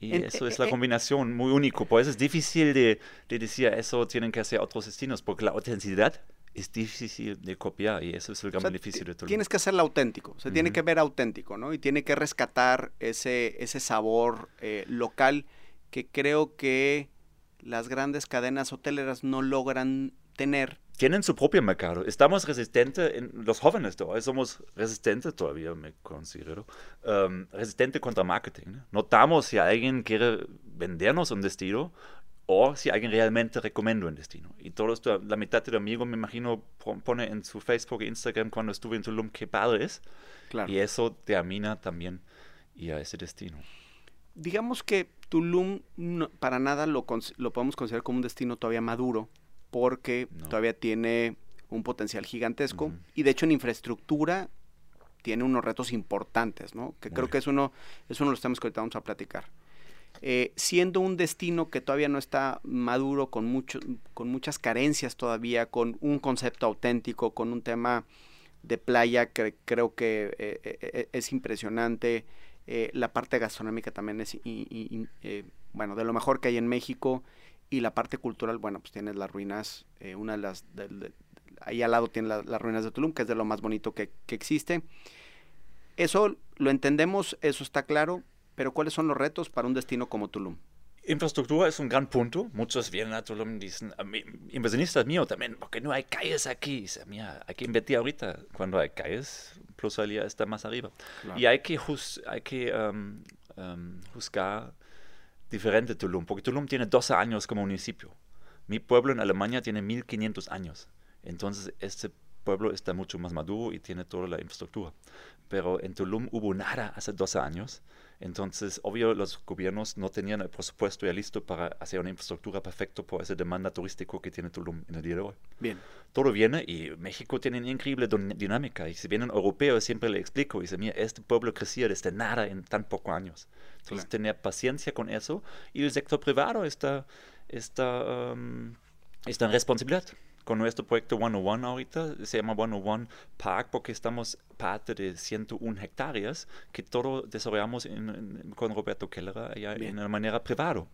Y en, eso es la combinación muy único. Por eso es difícil de, de, decir eso tienen que hacer otros destinos, porque la autenticidad es difícil de copiar y eso es el gran o sea, beneficio de todo. Tienes que hacerlo auténtico, se uh -huh. tiene que ver auténtico, ¿no? Y tiene que rescatar ese, ese sabor eh, local que creo que las grandes cadenas hoteleras no logran tener tienen su propio mercado. Estamos resistentes, en, los jóvenes todavía somos resistentes todavía, me considero, um, resistentes contra marketing. ¿no? Notamos si alguien quiere vendernos un destino o si alguien realmente recomienda un destino. Y todo esto, la mitad de amigos, me imagino, pone en su Facebook e Instagram cuando estuve en Tulum qué padre es. Claro. Y eso termina también ir a ese destino. Digamos que Tulum no, para nada lo, lo podemos considerar como un destino todavía maduro porque no. todavía tiene un potencial gigantesco uh -huh. y de hecho en infraestructura tiene unos retos importantes, ¿no? Que Muy creo bien. que es uno, es uno de los temas que ahorita vamos a platicar. Eh, siendo un destino que todavía no está maduro, con, mucho, con muchas carencias todavía, con un concepto auténtico, con un tema de playa que creo que eh, eh, es impresionante, la parte gastronómica también es, y, y, bueno, de lo mejor que hay en México, y la parte cultural, bueno, pues tienes las ruinas, eh, una de las, de, de, ahí al lado tiene la, las ruinas de Tulum, que es de lo más bonito que, que, existe. Eso lo entendemos, eso está claro, pero ¿cuáles son los retos para un destino como Tulum? Infraestructura es un gran punto. Muchos vienen a Tulum y dicen, a mí, inversionistas míos también, porque no hay calles aquí. Dice, mira, hay que invertir ahorita. Cuando hay calles, plusvalía está más arriba. Claro. Y hay que, juz, hay que um, um, juzgar diferente Tulum, porque Tulum tiene 12 años como municipio. Mi pueblo en Alemania tiene 1500 años. Entonces, este pueblo está mucho más maduro y tiene toda la infraestructura. Pero en Tulum hubo nada hace 12 años. Entonces, obvio, los gobiernos no tenían el presupuesto ya listo para hacer una infraestructura perfecta por esa demanda turística que tiene Tulum en el día de hoy. Bien. Todo viene y México tiene una increíble dinámica. Y si vienen europeos, siempre le explico. Dice, mira, este pueblo crecía desde nada en tan pocos años. Entonces, claro. tener paciencia con eso. Y el sector privado está, está, um, está en responsabilidad con nuestro proyecto 101 ahorita, se llama 101 Park porque estamos parte de 101 hectáreas que todo desarrollamos en, en, con Roberto Keller allá en una manera privada.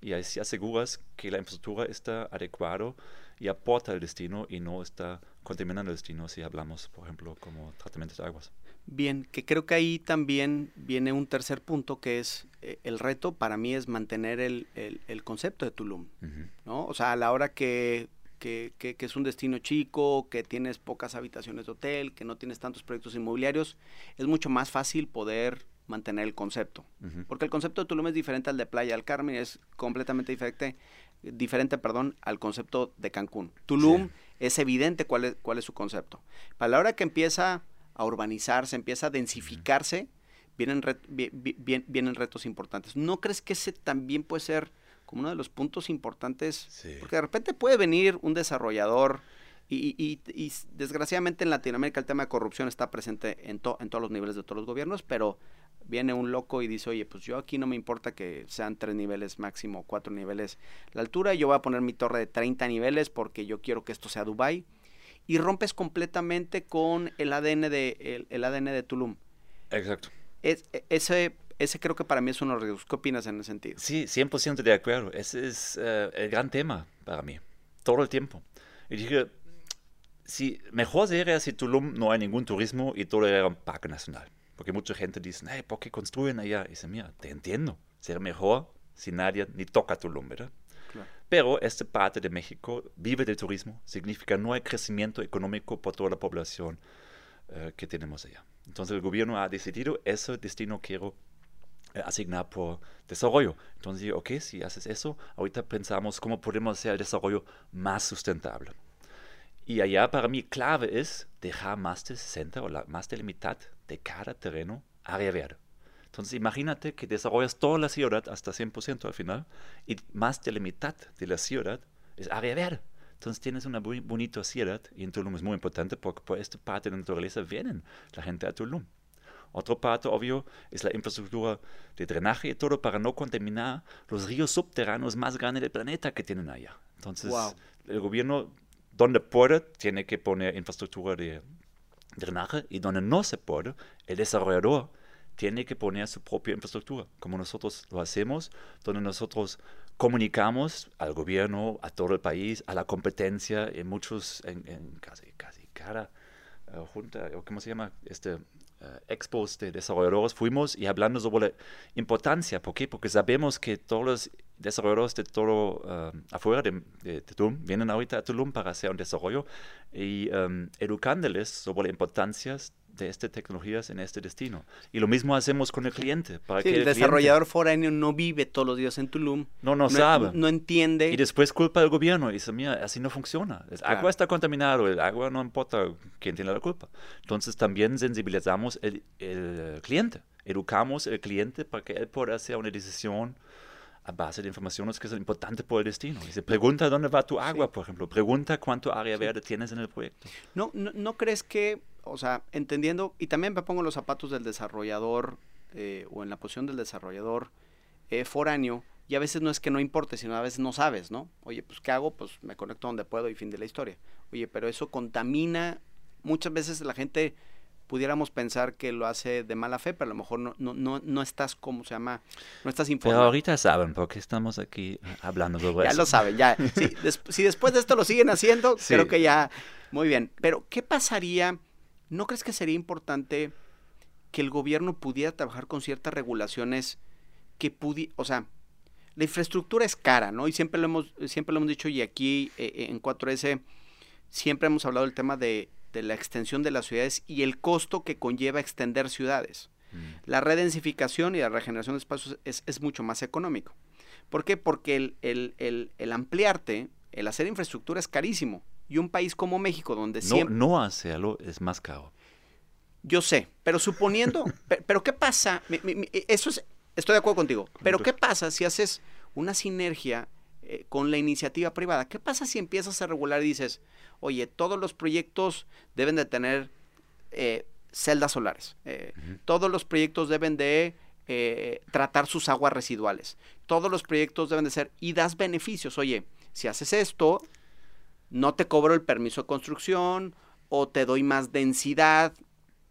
Y así aseguras que la infraestructura está adecuada y aporta al destino y no está contaminando el destino si hablamos, por ejemplo, como tratamientos de aguas. Bien, que creo que ahí también viene un tercer punto que es eh, el reto para mí es mantener el, el, el concepto de Tulum, uh -huh. ¿no? O sea, a la hora que que, que, que, es un destino chico, que tienes pocas habitaciones de hotel, que no tienes tantos proyectos inmobiliarios, es mucho más fácil poder mantener el concepto. Uh -huh. Porque el concepto de Tulum es diferente al de Playa del Carmen, es completamente diferente, diferente perdón, al concepto de Cancún. Tulum sí. es evidente cuál es, cuál es su concepto. Para la hora que empieza a urbanizarse, empieza a densificarse, uh -huh. vienen retos importantes. ¿No crees que ese también puede ser como uno de los puntos importantes, sí. porque de repente puede venir un desarrollador y, y, y, desgraciadamente en Latinoamérica el tema de corrupción está presente en, to, en todos los niveles de todos los gobiernos, pero viene un loco y dice, oye, pues yo aquí no me importa que sean tres niveles máximo, cuatro niveles la altura, yo voy a poner mi torre de 30 niveles porque yo quiero que esto sea Dubai y rompes completamente con el ADN de, el, el ADN de Tulum. Exacto. Es, e, ese, ese creo que para mí es uno de los riesgos. ¿Qué opinas en ese sentido? Sí, 100% de acuerdo. Ese es uh, el gran tema para mí, todo el tiempo. Y dije, si, mejor sería si Tulum no hay ningún turismo y todo era un parque nacional. Porque mucha gente dice, hey, ¿por qué construyen allá? Y dice, mira, te entiendo. Sería mejor si nadie ni toca Tulum, ¿verdad? Claro. Pero esta parte de México vive del turismo, significa no hay crecimiento económico por toda la población uh, que tenemos allá. Entonces el gobierno ha decidido, ese destino quiero asignar por desarrollo. Entonces, ok, si haces eso, ahorita pensamos cómo podemos hacer el desarrollo más sustentable. Y allá para mí clave es dejar más de 60 o la, más de la mitad de cada terreno área verde. Entonces imagínate que desarrollas toda la ciudad hasta 100% al final y más de la mitad de la ciudad es área verde. Entonces tienes una bonita ciudad y en Tulum es muy importante porque por esta parte de la naturaleza vienen la gente a Tulum. Otra parte, obvio, es la infraestructura de drenaje y todo para no contaminar los ríos subterráneos más grandes del planeta que tienen allá. Entonces, Wow. el gobierno, donde puede, tiene que poner infraestructura de drenaje y donde no se puede, el desarrollador tiene que poner su propia infraestructura, como nosotros lo hacemos, donde nosotros comunicamos al gobierno, a todo el país, a la competencia, en muchos, en, en casi, casi cada eh, junta, o ¿cómo se llama? Este, expos de desarrolladores fuimos y hablando sobre la importancia. ¿Por qué? Porque sabemos que todos los desarrolladores de todo eh, afuera de, de- Tulum vienen ahorita a Tulum para hacer un desarrollo y em, educándoles sobre la importancia de estas tecnologías en este destino. Y lo mismo hacemos con el cliente. Para Sí, que el cliente desarrollador foráneo no vive todos los días en Tulum. no, no sabe. No entiende. Y después culpa al gobierno y dice, mira, así no funciona. El Claro. agua está contaminado, el agua no importa quién tiene la culpa. Entonces también sensibilizamos el, el cliente, educamos al cliente para que él pueda hacer una decisión a base de informaciones que son importantes por el destino. Dice, pregunta dónde va tu agua, por ejemplo. Pregunta cuánto área verde tienes en el proyecto. ¿No, no, no crees que, o sea, entendiendo, y también me pongo los zapatos del desarrollador eh, o en la posición del desarrollador eh, foráneo, y a veces no es que no importe, sino a veces no sabes, ¿no? Oye, pues ¿qué hago? Pues me conecto donde puedo y fin de la historia. Oye, pero eso contamina, muchas veces la gente pudiéramos pensar que lo hace de mala fe, pero a lo mejor no, no, no, no estás, ¿cómo se llama? No estás Pero informado. ahorita saben por qué estamos aquí hablando sobre Ya eso. lo saben, ya. Si, des- si después de esto lo siguen haciendo, Sí. creo que ya. Muy bien. Pero, ¿qué pasaría? ¿No crees que sería importante que el gobierno pudiera trabajar con ciertas regulaciones que pudieran. O sea, la infraestructura es cara, ¿no? Y siempre lo hemos, siempre lo hemos dicho, y aquí eh, en 4S siempre hemos hablado del tema de, de la extensión de las ciudades y el costo que conlleva extender ciudades. Mm. La redensificación y la regeneración de espacios es, es mucho más económico. ¿Por qué? Porque el, el- el- el ampliarte, el hacer infraestructura es carísimo. Y un país como México, donde No, siempre... no hacerlo es más caro. Yo sé, pero suponiendo... pe- pero, ¿qué pasa? Mi- mi- mi- eso es... Estoy de acuerdo contigo. Pero ¿qué pasa si haces una sinergia eh, con la iniciativa privada? ¿Qué pasa si empiezas a regular y dices, oye, todos los proyectos deben de tener eh, celdas solares? eh, todos los proyectos deben de eh, tratar sus aguas residuales. Todos los proyectos deben de ser y das beneficios. Oye, si haces esto, no te cobro el permiso de construcción o te doy más densidad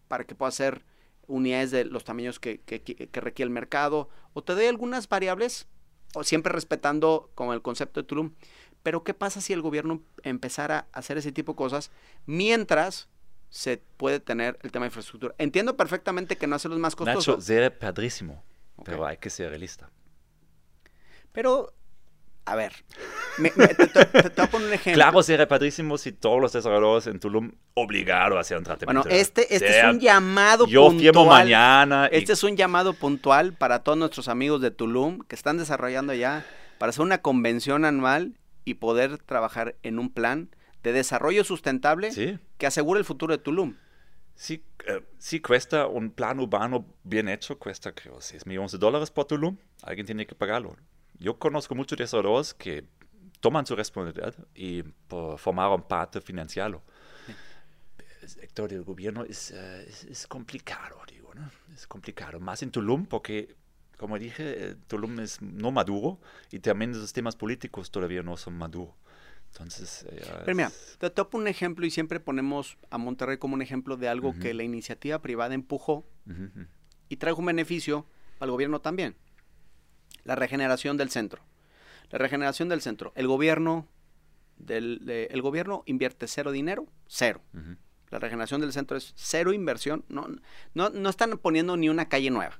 para que puedas hacer unidades de los tamaños que, que- que- que requiere el mercado o te doy algunas variables o siempre respetando como el concepto de Tulum. Pero ¿qué pasa si el gobierno empezara a hacer ese tipo de cosas mientras se puede tener el tema de infraestructura? Entiendo perfectamente que no hacerlo es más costoso. Nacho, sería padrísimo, Ok. pero hay que ser realista. Pero, a ver, me- me- te, te- te- te voy a poner un ejemplo. Claro, sería padrísimo si todos los desarrolladores en Tulum obligaron a hacer un Bueno, tratamiento. este, este es un llamado Yo firmo puntual. mañana. y- Este es un llamado puntual para todos nuestros amigos de Tulum que están desarrollando ya para hacer una convención anual y poder trabajar en un plan de desarrollo sustentable Sí, que asegure el futuro de Tulum. sí, eh, sí cuesta un plan urbano bien hecho, cuesta creo 6 millones de dólares por Tulum. Alguien tiene que pagarlo. Yo conozco muchos desarrolladores que toman su responsabilidad y por, formaron parte financiarlo. El sector del gobierno es, eh, es, es complicado, digo, ¿no? Es complicado. Más en Tulum porque, como dije, eh, Tulum es no maduro y también los sistemas políticos todavía no son maduros. Entonces, eh, Pero mira, es- te topo un ejemplo y siempre ponemos a Monterrey como un ejemplo de algo Ujú. que la iniciativa privada empujó Ujú, ujú. y trajo un beneficio al gobierno también. La regeneración del centro. La regeneración del centro. El gobierno, del, de- el gobierno invierte cero dinero, cero. La regeneración del centro es cero inversión. No, no, no están poniendo ni una calle nueva.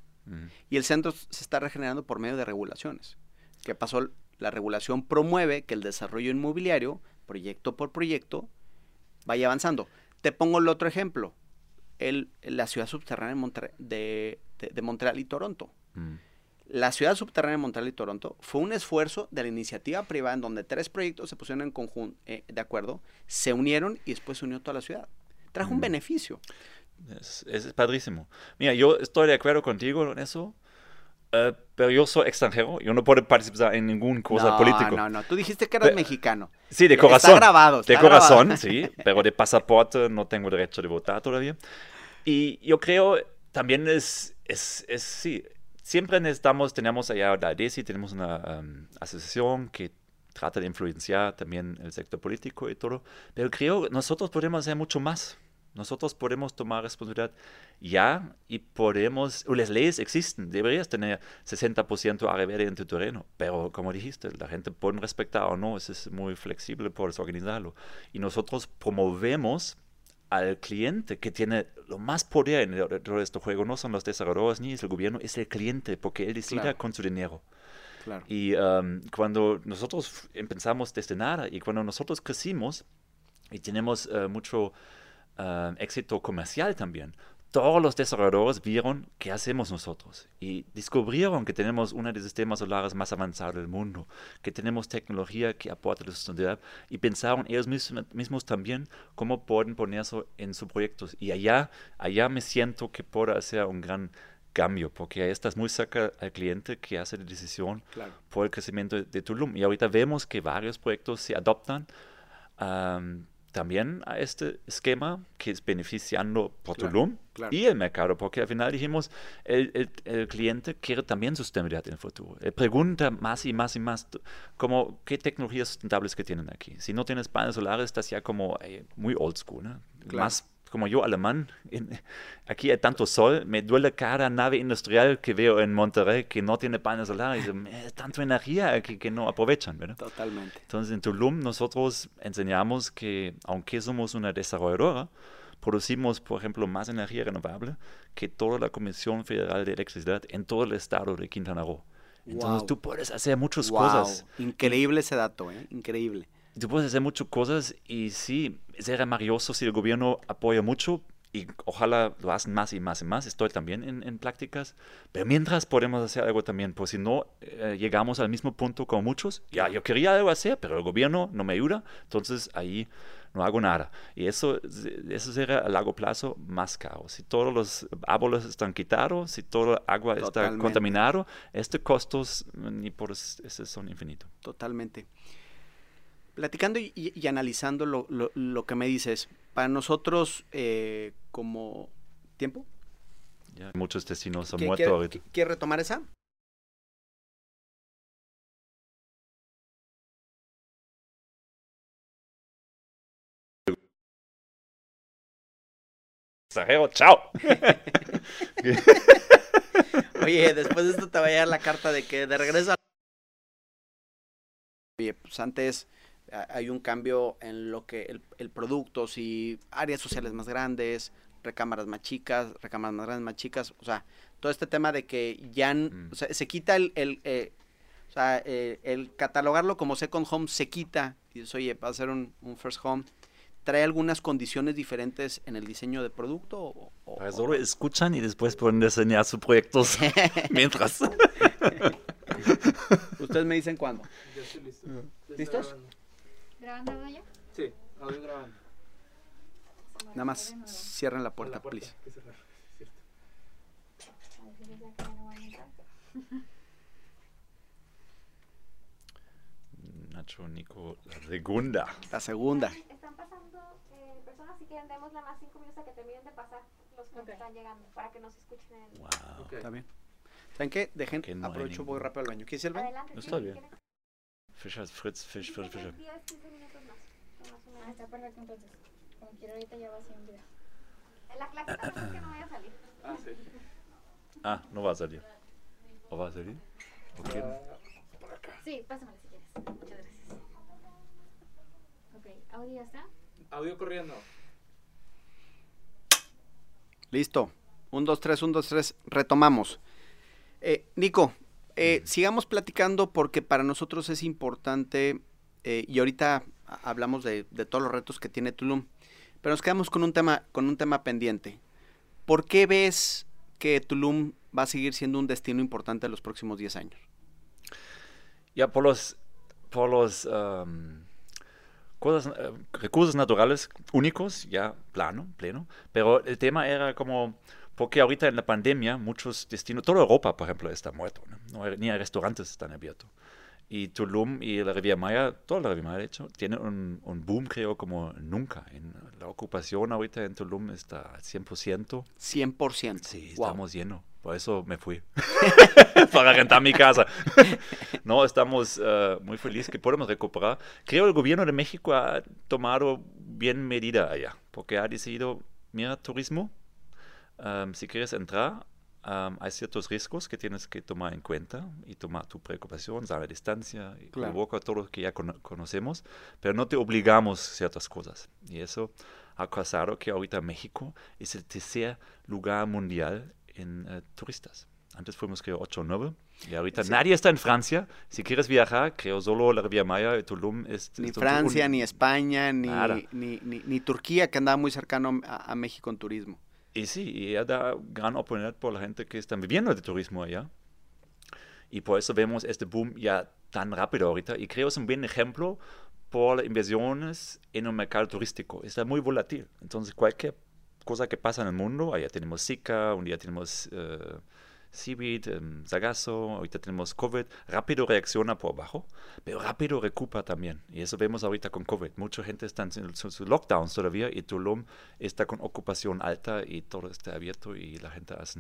Y el centro se está regenerando por medio de regulaciones. ¿Qué pasó? La regulación promueve que el desarrollo inmobiliario, proyecto por proyecto, vaya avanzando. Te pongo el otro ejemplo. El, la ciudad subterránea de, de- de- de Montreal y Toronto. La ciudad subterránea de Montreal y Toronto fue un esfuerzo de la iniciativa privada en donde tres proyectos se pusieron en conjunto, de acuerdo, se unieron y después se unió toda la ciudad. Trajo un Mm. beneficio. Es, es padrísimo. Mira, yo estoy de acuerdo contigo en eso, eh, pero yo soy extranjero, yo no puedo participar en ninguna cosa no, política. no, no. Tú dijiste que eras Pe- mexicano. Sí, de Está corazón. grabado, de está corazón, grabado. sí, pero de pasaporte no tengo derecho de votar todavía. Y yo creo también es, es, es sí, siempre necesitamos, tenemos allá la DESI, tenemos una um, asociación que trata de influenciar también el sector político y todo, pero creo que nosotros podemos hacer mucho más. Nosotros podemos tomar responsabilidad ya y podemos, las leyes existen, deberías tener 60% área verde en tu terreno, pero como dijiste, la gente puede respetar o no, eso es muy flexible, puedes organizarlo. Y nosotros promovemos al cliente que tiene lo más poder en el- todo este juego, no son los desarrolladores ni es el gobierno, es el cliente, porque él decide Claro. con su dinero. Claro. Y um, cuando nosotros empezamos desde nada y cuando nosotros crecimos y tenemos eh, mucho um, éxito comercial también, todos los desarrolladores vieron qué hacemos nosotros y descubrieron que tenemos uno de los sistemas solares más avanzados del mundo, que tenemos tecnología que aporta la sostenibilidad y pensaron ellos mismos, mismos también cómo pueden poner eso en sus proyectos. Y allá, allá me siento que puedo hacer un gran cambio, porque ahí estás muy cerca al cliente que hace la decisión Claro. por el crecimiento de, de Tulum. Y ahorita vemos que varios proyectos se adoptan am, también a este esquema que es beneficiando por Claro, claro. y el mercado, porque al final dijimos, el, el- el cliente quiere también sustentabilidad en el futuro. Él pregunta más y más y más, como, ¿qué tecnologías sustentables que tienen aquí? Si no tienes paneles solares, estás ya como eh, muy old school, ¿no? Claro. Más como yo alemán, en- aquí hay tanto sol, me duele cada nave industrial que veo en Monterrey que no tiene paneles solares, tanta energía que, que no aprovechan, ¿verdad? Totalmente. Entonces en Tulum nosotros enseñamos que aunque somos una desarrolladora, producimos, por ejemplo, más energía renovable que toda la Comisión Federal de Electricidad en todo el estado de Quintana Roo. Entonces Wow. tú puedes hacer muchas Wow, cosas. Increíble ese dato, ¿eh? Increíble. Tú puedes hacer muchas cosas y sí, sería maravilloso si el gobierno apoya mucho y ojalá lo hacen más y más y más. Estoy también en, en prácticas, pero mientras podemos hacer algo también, pues si no eh, llegamos al mismo punto como muchos, ya yo quería algo hacer, pero el gobierno no me ayuda, entonces ahí no hago nada. Y eso, eso será a largo plazo más caro. Si todos los árboles están quitados, si toda el agua está Totalmente. contaminado, estos costos ni por es- esos son infinitos. Totalmente. Platicando y, y- y analizando lo, lo- lo que me dices, para nosotros eh, como tiempo, Ya, muchos destinos han ¿Qué- muerto quiere- ahorita. ¿quieres retomar esa? Chao. Oye, después de esto te va a llegar la carta de que de regreso. Oye, pues antes hay un cambio en lo que el, el producto, si áreas sociales más grandes, recámaras más chicas, recámaras más grandes, más chicas, o sea, todo este tema de que ya, Mm. o sea, se quita el, el, eh, o sea, eh, el catalogarlo como second home se quita, y dices, oye, va a ser un, un first home, trae algunas condiciones diferentes en el diseño de producto o- o- Para o- solo escuchan y después pueden diseñar sus proyectos mientras. Ustedes me dicen cuándo. Ya estoy listo. ¿Listos? Grabando. ¿Grabando audio ya? Sí, audio grabando. Nada más cierren la puerta, la please. que cerrar, es cierto. Nacho, Nico, la segunda. La segunda. Están pasando eh, personas, si quieren, démosle más cinco minutos a que terminen de pasar los que Ok. están llegando, para que nos escuchen en... Wow. Ok. Está bien. ¿Saben qué? Dejen, Que no aprovecho, voy rápido al baño. ¿Quieres ir al baño? Adelante. No sí, está bien. quieren. Fischer, Fritz, Fisch, Fritz, Fischer. 10, 15 minutos más. Más o Ah, está perfecto entonces. Como quiero ahorita ya va video. La clásica vez es que no voy a salir. Ah, sí. Ah, no va a salir. ¿O va a salir? ¿O quién? Sí, pásamela si quieres. Muchas gracias. Ok, audio ya está. Audio corriendo. Listo. 1, 2, 3, 1, 2, 3. Retomamos. Eh, Nico, eh, sigamos platicando porque para nosotros es importante, eh, y ahorita hablamos de, todos los retos que tiene Tulum, pero nos quedamos con un tema, con un tema pendiente. ¿Por qué ves que Tulum va a seguir siendo un destino importante en los próximos 10 años? Ya por los, por los eh, recursos naturales únicos, ya plano, pleno. Pero el tema era como, porque ahorita en la pandemia muchos destinos, toda Europa, por ejemplo, está muerto. ¿no? No hay- ni hay restaurantes están abiertos. Y Tulum y la Riviera Maya, toda la Riviera Maya, de hecho, tiene un, un boom, creo, como nunca. En, la ocupación ahorita en Tulum está al 100%. 100%. Sí, Wow. estamos llenos. Por eso me fui. Para rentar mi casa. no, estamos eh, muy felices que podemos recuperar. Creo el gobierno de México ha tomado bien medida allá. Porque ha decidido, mira, turismo, um, si quieres entrar, um, hay ciertos riesgos que tienes que tomar en cuenta y tomar tu preocupación, sana distancia, y Claro. boca, todo lo que ya cono- conocemos, pero no te obligamos ciertas cosas. Y eso ha causado que ahorita México es el tercer lugar mundial en eh, turistas. Antes fuimos, creo, 8 o 9. Y ahorita Sí. nadie está en Francia. Si quieres viajar, creo solo la Riviera Maya y Tulum es... Ni es Francia, un- ni España, ni, ni, ni, ni Turquía, que andaba muy cercano a, a México en turismo. Y sí, y da gran oportunidad por la gente que está viviendo de turismo allá. Y por eso vemos este boom ya tan rápido ahorita. Y creo es un buen ejemplo por las inversiones en un mercado turístico. Está muy volátil. Entonces, cualquier cosa que pasa en el mundo, allá tenemos Zika, un día tenemos eh, seaweed, em, sargazo, ahorita tenemos COVID, rápido reacciona por abajo, pero rápido recupera también. Y eso vemos ahorita con COVID. Mucha gente está en sus lockdowns todavía y Tulum está con ocupación alta y todo está abierto y la gente hace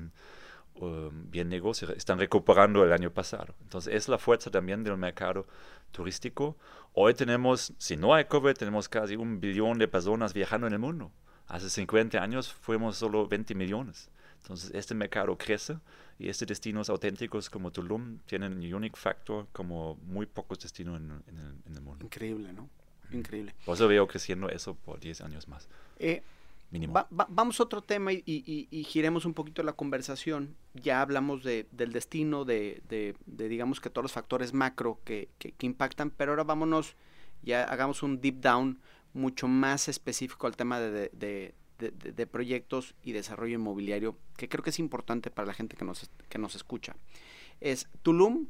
um, bien negocio, están recuperando el año pasado. Entonces es la fuerza también del mercado turístico. Hoy tenemos, si no hay COVID, tenemos casi un billón de personas viajando en el mundo. Hace 50 años fuimos solo 20 millones. Entonces este mercado crece y estos destinos auténticos como Tulum tienen un unique factor como muy pocos destinos en, en el, en el mundo. Increíble, ¿no? Increíble. Por eso veo creciendo eso por 10 años más, Eh, mínimo. Va- va- vamos a otro tema y, y- y giremos un poquito la conversación. Ya hablamos de- del destino, de, de- de, digamos que todos los factores macro que, que- que impactan, pero ahora vámonos, ya hagamos un deep down mucho más específico al tema de, de- de- proyectos y desarrollo inmobiliario, que creo que es importante para la gente que nos, que nos escucha. Es Tulum.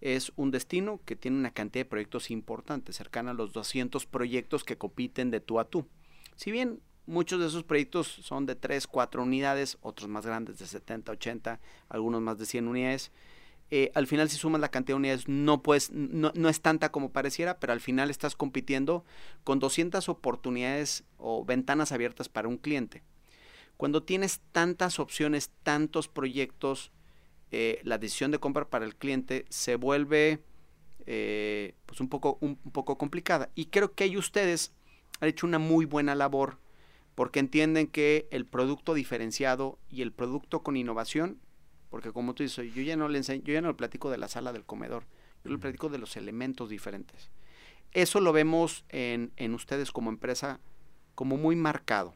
Es un destino que tiene una cantidad de proyectos importantes, cercana a los 200 proyectos que compiten de tú a tú. Si bien muchos de esos proyectos son de 3, 4 unidades, otros más grandes de 70, 80, algunos más de 100 unidades. Eh, al final si sumas la cantidad de unidades no, no, no es tanta como pareciera, pero al final estás compitiendo con 200 oportunidades o ventanas abiertas para un cliente. Cuando tienes tantas opciones, tantos proyectos, eh, la decisión de compra para el cliente se vuelve eh, pues un poco, un, un poco complicada. Y creo que ahí ustedes han hecho una muy buena labor porque entienden que el producto diferenciado y el producto con innovación, porque como tú dices, yo ya no le enseño, yo ya no le platico de la sala del comedor, yo le platico de los elementos diferentes. Eso lo vemos en, en ustedes como empresa como muy marcado.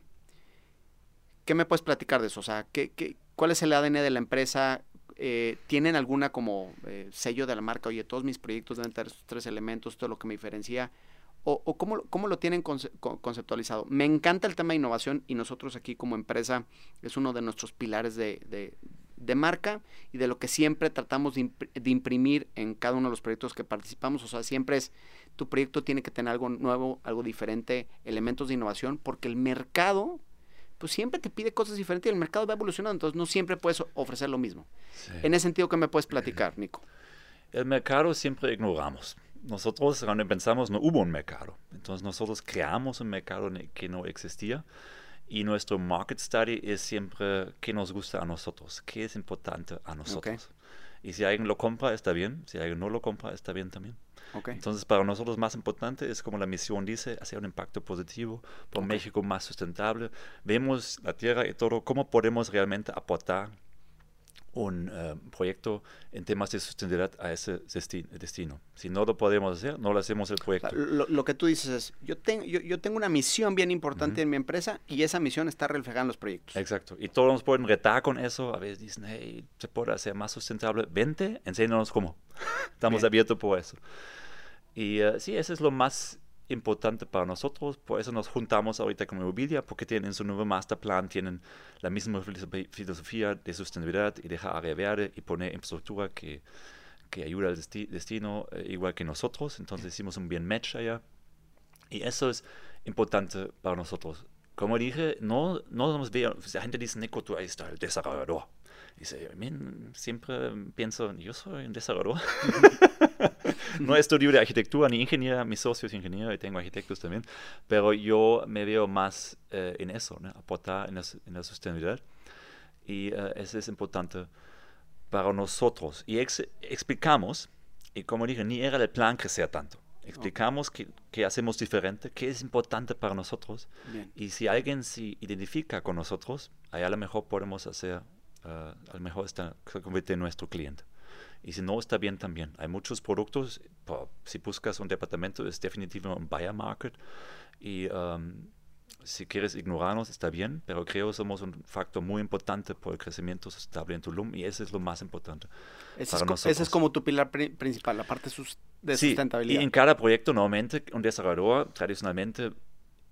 ¿Qué me puedes platicar de eso? O sea, ¿qué, qué, ¿cuál es el ADN de la empresa? Eh, ¿Tienen alguna como eh, sello de la marca? Oye, todos mis proyectos deben tener estos tres elementos, esto es lo que me diferencia. ¿O, o cómo, cómo, lo tienen conce con, conceptualizado? Me encanta el tema de innovación y nosotros aquí como empresa es uno de nuestros pilares de, de, de marca y de lo que siempre tratamos de, imp de, imprimir en cada uno de los proyectos que participamos. O sea, siempre es, tu proyecto tiene que tener algo nuevo, algo diferente, elementos de innovación, porque el mercado pues siempre te pide cosas diferentes y el mercado va evolucionando, entonces no siempre puedes ofrecer lo mismo. Sí. En ese sentido, ¿qué me puedes platicar, Nico? El mercado siempre ignoramos. Nosotros cuando pensamos no hubo un mercado, entonces nosotros creamos un mercado que no existía y nuestro market study es siempre qué nos gusta a nosotros, qué es importante a nosotros. Okay. Y si alguien lo compra, está bien. Si alguien no lo compra, está bien también. Ok. Entonces, para nosotros más importante es, como la misión dice, hacer un impacto positivo por Ok. México más sustentable. Vemos la tierra y todo, cómo podemos realmente aportar un eh, proyecto en temas de sustentabilidad a ese desti- destino. Si no lo podemos hacer, no lo hacemos el proyecto. sea, lo, lo que tú dices es, yo, tengo yo, yo tengo una misión bien importante en mi empresa y esa misión está reflejada en los proyectos. Exacto. Y todos nos pueden retar con eso. A veces dicen, hey, se puede hacer más sustentable. Vente, enséñanos cómo. Estamos Bien. abiertos por eso. Y eh, sí, eso es lo más importante para nosotros. Por eso nos juntamos ahorita con Mobilia, porque tienen su nuevo master plan, tienen la misma filosofía de sustentabilidad y dejar área verde y poner infraestructura que, que ayuda al desti- destino, eh, igual que nosotros. Entonces hicimos un bien match allá. Y eso es importante para nosotros. Como dije, no, no nos veo, la gente dice, Nico, tú ahí está el desarrollador. Dice, siempre pienso, yo soy un desarrollador. no estudio de arquitectura ni ingeniería, mi socio es ingeniero y tengo arquitectos también, pero yo me veo más eh, en eso, ¿no? aportar en la, en la sostenibilidad. Y eh, eso es importante para nosotros. Y ex- explicamos, y como dije, ni era el plan crecer tanto. Explicamos qué qué hacemos diferente, qué es importante para nosotros. Bien. Y si alguien se identifica con nosotros, ahí a lo mejor podemos hacer, eh, a lo mejor está, se convierte en nuestro cliente. Y si no, está bien también. Hay muchos productos, si buscas un departamento, es definitivamente un buyer market. Y um, si quieres ignorarnos, está bien, pero creo que somos un factor muy importante por el crecimiento sustentable en Tulum y eso es lo más importante. Ese es, ese es como tu pilar pri- principal, la parte sus- de Sí, sustentabilidad. Y en cada proyecto, normalmente, un desarrollador tradicionalmente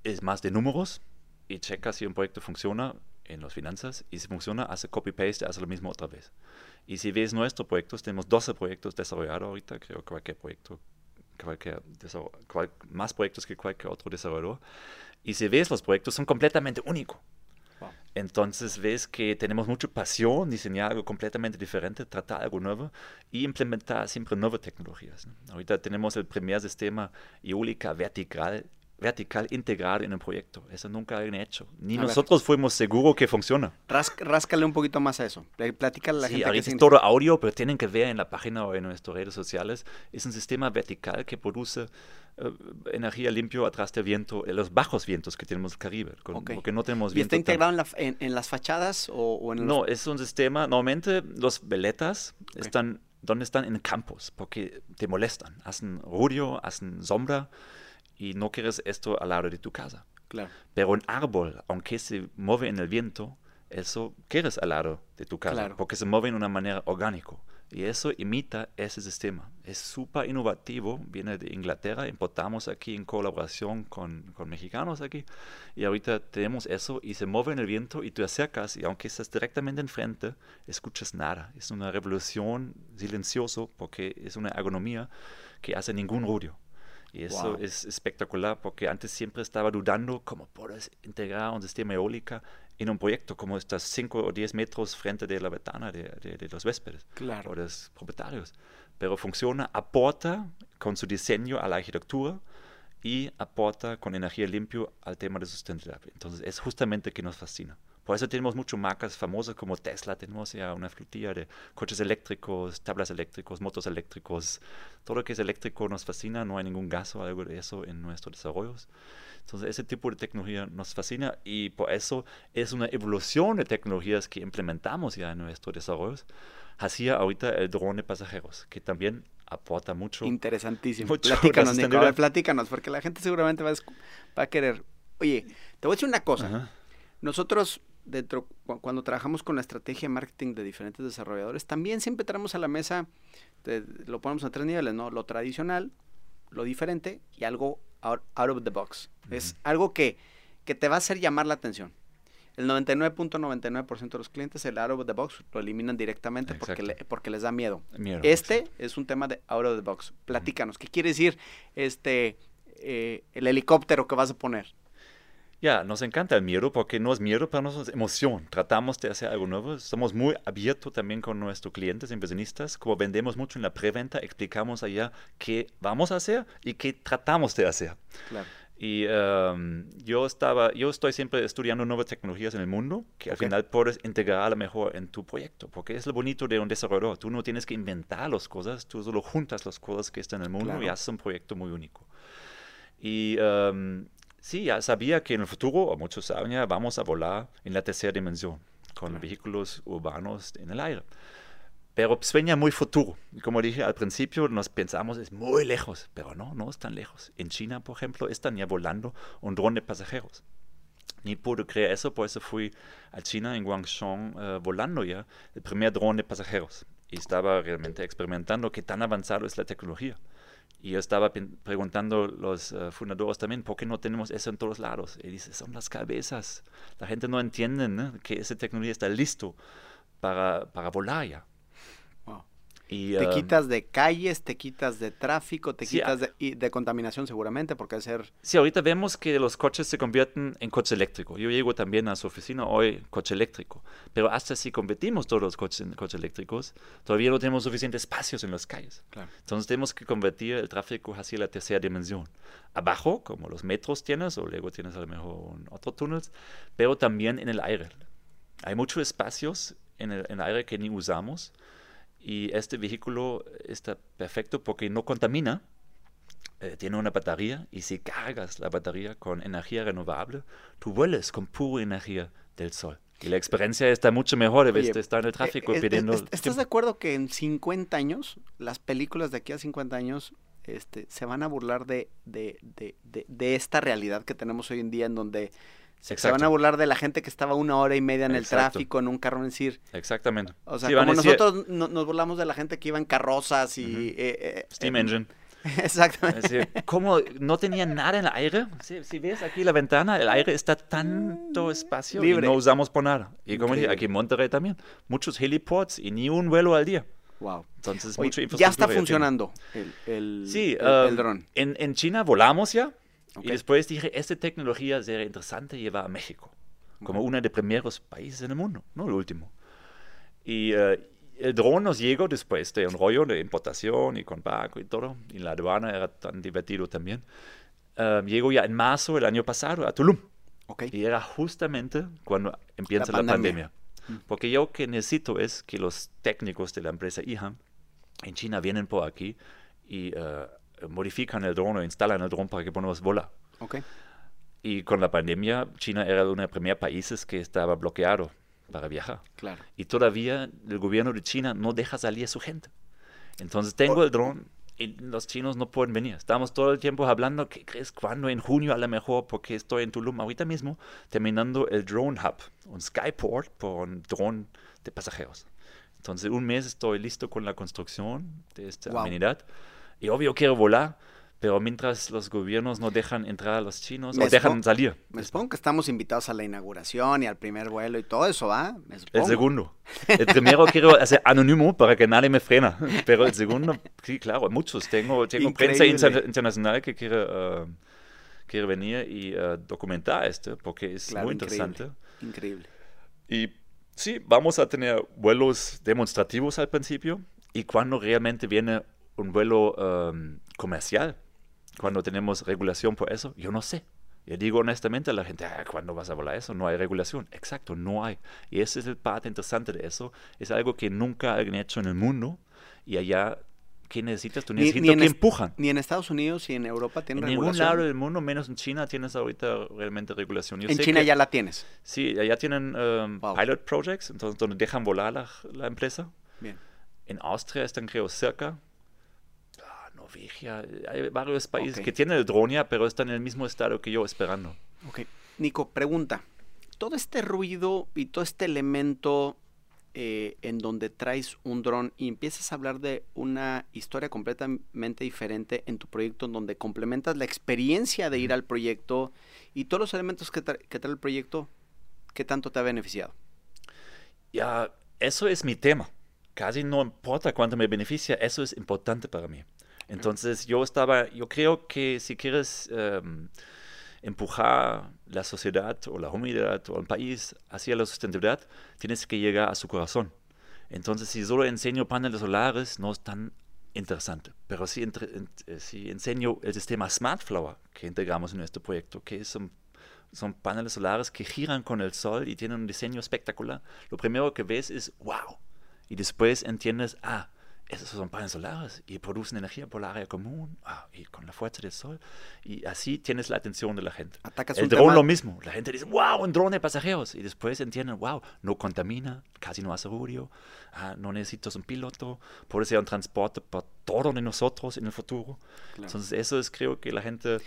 es más de números y checa si un proyecto funciona en las finanzas y si funciona, hace copy-paste, hace lo mismo otra vez. Y si ves nuestros proyectos, tenemos 12 proyectos desarrollados ahorita, creo que cualquier proyecto, cualquier cual- más proyectos que cualquier otro desarrollador. Y si ves los proyectos, son completamente únicos. Wow. Entonces ves que tenemos mucha pasión, diseñar algo completamente diferente, tratar algo nuevo y implementar siempre nuevas tecnologías. ¿no? Ahorita tenemos el primer sistema eólica vertical, vertical integrado en un proyecto. Eso nunca han hecho. Ni A ver. nosotros fuimos seguros que funciona. Ras- ráscale un poquito más a eso. Pl- Platícale a la Sí, gente. ahorita es todo audio, pero tienen que ver en la página o en nuestras redes sociales. Es un sistema vertical que produce eh, energía limpia atrás del viento, en los bajos vientos que tenemos en el Caribe, con- Ok. porque no tenemos ¿Y está viento tan- integrado en, la en- en las fachadas o, o en los- No, es un sistema, normalmente los veletas están, donde están en campos, porque te molestan, hacen ruido, hacen sombra y no quieres esto al lado de tu casa. Claro. Pero un árbol, aunque se mueve en el viento, eso quieres al lado de tu casa, Claro. porque se mueve de una manera orgánica. Y eso imita ese sistema. Es súper innovativo, viene de Inglaterra, importamos aquí en colaboración con, con mexicanos aquí. Y ahorita tenemos eso y se mueve en el viento y tú acercas y aunque estás directamente enfrente, escuchas nada. Es una revolución silencioso porque es una ergonomía que hace ningún ruido. Y eso Wow. es espectacular porque antes siempre estaba dudando cómo puedes integrar un sistema eólico en un proyecto como estás 5 o 10 metros frente de la ventana de, de- de los huéspedes Claro. o de los propietarios. Pero funciona, aporta con su diseño a la arquitectura y aporta con energía limpia al tema de sustentabilidad. Entonces es justamente que nos fascina. Por eso tenemos muchas marcas famosas como Tesla, tenemos ya una flotilla de coches eléctricos, tablas eléctricos, motos eléctricos. Todo lo que es eléctrico nos fascina, no hay ningún gas o algo de eso en nuestros desarrollos. Entonces ese tipo de tecnología nos fascina y por eso es una evolución de tecnologías que implementamos ya en nuestros desarrollos. Hacia ahorita el drone de pasajeros, que también aporta mucho. Interesantísimo. Mucho platícanos, la Nico. A ver, sostenibilidad. platícanos, porque la gente seguramente va a, va a querer. Oye, te voy a decir una cosa. Ajá. Nosotros, dentro, cu- cuando trabajamos con la estrategia de marketing de diferentes desarrolladores, también siempre traemos a la mesa, lo ponemos a tres niveles, ¿no? Lo tradicional, lo diferente y algo out, out of the box. Es algo que, que te va a hacer llamar la atención. El 99.99% de los clientes el out of the box lo eliminan directamente porque, le- porque les da miedo. Miedo, Este es un tema de out of the box. Platícanos, ¿qué quiere decir este, eh, el helicóptero que vas a poner? Ya, nos encanta el miedo porque no es miedo para nosotros, es emoción. Tratamos de hacer algo nuevo. Somos muy abiertos también con nuestros clientes, inversionistas. Como vendemos mucho en la preventa, explicamos allá qué vamos a hacer y qué tratamos de hacer. Claro. Y em, yo estaba, yo estoy siempre estudiando nuevas tecnologías en el mundo que al final puedes integrar a lo mejor en tu proyecto, porque es lo bonito de un desarrollador. Tú no tienes que inventar las cosas, tú solo juntas las cosas que están en el mundo y Claro. haces un proyecto muy único. Y em, sí, ya sabía que en el futuro, o muchos saben ya, vamos a volar en la tercera dimensión con vehículos urbanos en el aire. Pero sueña muy futuro. Como dije al principio, nos pensamos es muy lejos, pero no, no es tan lejos. En China, por ejemplo, están ya volando un dron de pasajeros. Ni pude creer eso, por eso fui a China, en Guangzhou, eh, volando ya el primer dron de pasajeros. Y estaba realmente experimentando qué tan avanzado es la tecnología. Y yo estaba preguntando los eh, fundadores también, ¿por qué no tenemos eso en todos lados? Y dice, son las cabezas. La gente no entiende que esa tecnología está listo para, para volar ya. Y, Te um, quitas de calles, te quitas de tráfico, te Sí, quitas de, y de contaminación seguramente, porque es ser... Sí, ahorita vemos que los coches se convierten en coche eléctrico. Yo llego también a su oficina hoy, coche eléctrico. Pero hasta si convertimos todos los coches en coches eléctricos, todavía no tenemos suficientes espacios en las calles. Claro. Entonces tenemos que convertir el tráfico hacia la tercera dimensión. Abajo, como los metros tienes, o luego tienes a lo mejor otros túneles, pero también en el aire. Hay muchos espacios en el, en el aire que ni usamos y este vehículo está perfecto porque no contamina, eh, tiene una batería y si cargas la batería con energía renovable, tú vueles con pura energía del sol. Y la experiencia está mucho mejor de estar en el tráfico eh, eh, pidiendo... est- ¿Estás tiempo. de acuerdo que en 50 años, las películas de aquí a 50 años este, se van a burlar de, de, de- de esta realidad que tenemos hoy en día en donde se, se van a burlar de la gente que estaba una hora y media en el tráfico, en un carro, en decir, Exactamente. o sea, Sí, como nosotros no- nos burlamos de la gente que iba en carrozas y... Ujú. eh, eh, Steam eh, engine. Exactamente. ¿Cómo no tenía nada en el aire? Si, si ves aquí la ventana, el aire está tanto espacio Libre. y no usamos por nada. Y como dije, aquí en Monterrey también, muchos heliports y ni un vuelo al día. Wow. Entonces, Oye, mucha ya infraestructura está tiene. funcionando el, el, Sí, el, um, el dron. En, en China volamos ya. Ok. Y después dije, esta tecnología sería interesante llevar a México. Como uno de los primeros países en el mundo, no el último. Y eh, el dron nos llegó después de un rollo de importación y con barco y todo. Y la aduana era tan divertido también. Eh, llegó ya en marzo del año pasado a Tulum. Ok. Y era justamente cuando empieza La la pandemia. pandemia. Porque yo que necesito es que los técnicos de la empresa IHAM en China vienen por aquí y eh, modifican el dron o instalan el dron para que podamos volar. Ok. Y con la pandemia, China era uno de los primeros países que estaba bloqueado para viajar. Claro. Y todavía el gobierno de China no deja salir a su gente. Entonces tengo el dron y los chinos no pueden venir. Estamos todo el tiempo hablando, ¿qué crees? ¿Cuándo? En junio a lo mejor, porque estoy en Tulum ahorita mismo terminando el Drone Hub, un Skyport por un dron de pasajeros. Entonces un mes estoy listo con la construcción de esta Wow. amenidad. Y obvio quiero volar, pero mientras los gobiernos no dejan entrar a los chinos Me o dejan salir. Me supongo que estamos invitados a la inauguración y al primer vuelo y todo eso, ¿ah? Me El segundo. El primero quiero hacer anónimo para que nadie me frena. Pero el segundo, sí, claro, muchos. Tengo, tengo prensa inter- internacional que quiere, eh, quiere venir y eh, documentar esto porque es Claro, muy increíble. interesante. Increíble. Y sí, vamos a tener vuelos demostrativos al principio y cuando realmente viene un vuelo um, comercial, cuando tenemos regulación por eso, yo no sé. Yo digo honestamente a la gente, "Ah, ¿cuándo vas a volar eso? No hay regulación. Exacto, no hay. Y esa es la parte interesante de eso. Es algo que nunca alguien ha hecho en el mundo y allá, ¿qué necesitas? Tú Ni- necesitas ni en que empujan. Ni en Estados Unidos y en Europa tienen En ningún regulación. lado del mundo, menos en China, tienes ahorita realmente regulación. Yo en sé China que- ya la tienes. Sí, allá tienen um, Wow. pilot projects, entonces donde dejan volar la, la empresa. Bien. En Austria están creo cerca. Norvegia, hay varios países Ok. que tienen el drone ya, pero están en el mismo estado que yo esperando. Ok. Nico, pregunta. Todo este ruido y todo este elemento eh, en donde traes un dron y empiezas a hablar de una historia completamente diferente en tu proyecto, en donde complementas la experiencia de ir al proyecto y todos los elementos que, tra- que trae el proyecto, ¿qué tanto te ha beneficiado? Ya, eso es mi tema. Casi no importa cuánto me beneficia, eso es importante para mí. Entonces yo estaba, yo creo que si quieres em, empujar la sociedad o la humanidad o el país hacia la sustentabilidad, tienes que llegar a su corazón. Entonces si solo enseño paneles solares, no están interesante. Pero si, entre- en- eh, si enseño el sistema Smart Flower que integramos en este proyecto, que son, son paneles solares que giran con el sol y tienen un diseño espectacular, lo primero que ves es wow. Y después entiendes, ah, esos son paneles solares y producen energía por el área común ah, y con la fuerza del sol. Y así tienes la atención de la gente. Atacas el dron tema- lo mismo. La gente dice, wow, un dron de pasajeros. Y después entienden, wow, no contamina, casi no hace ruido, ah, no necesitas un piloto, puede ser un transporte para todos de nosotros en el futuro. Entonces eso es creo que la gente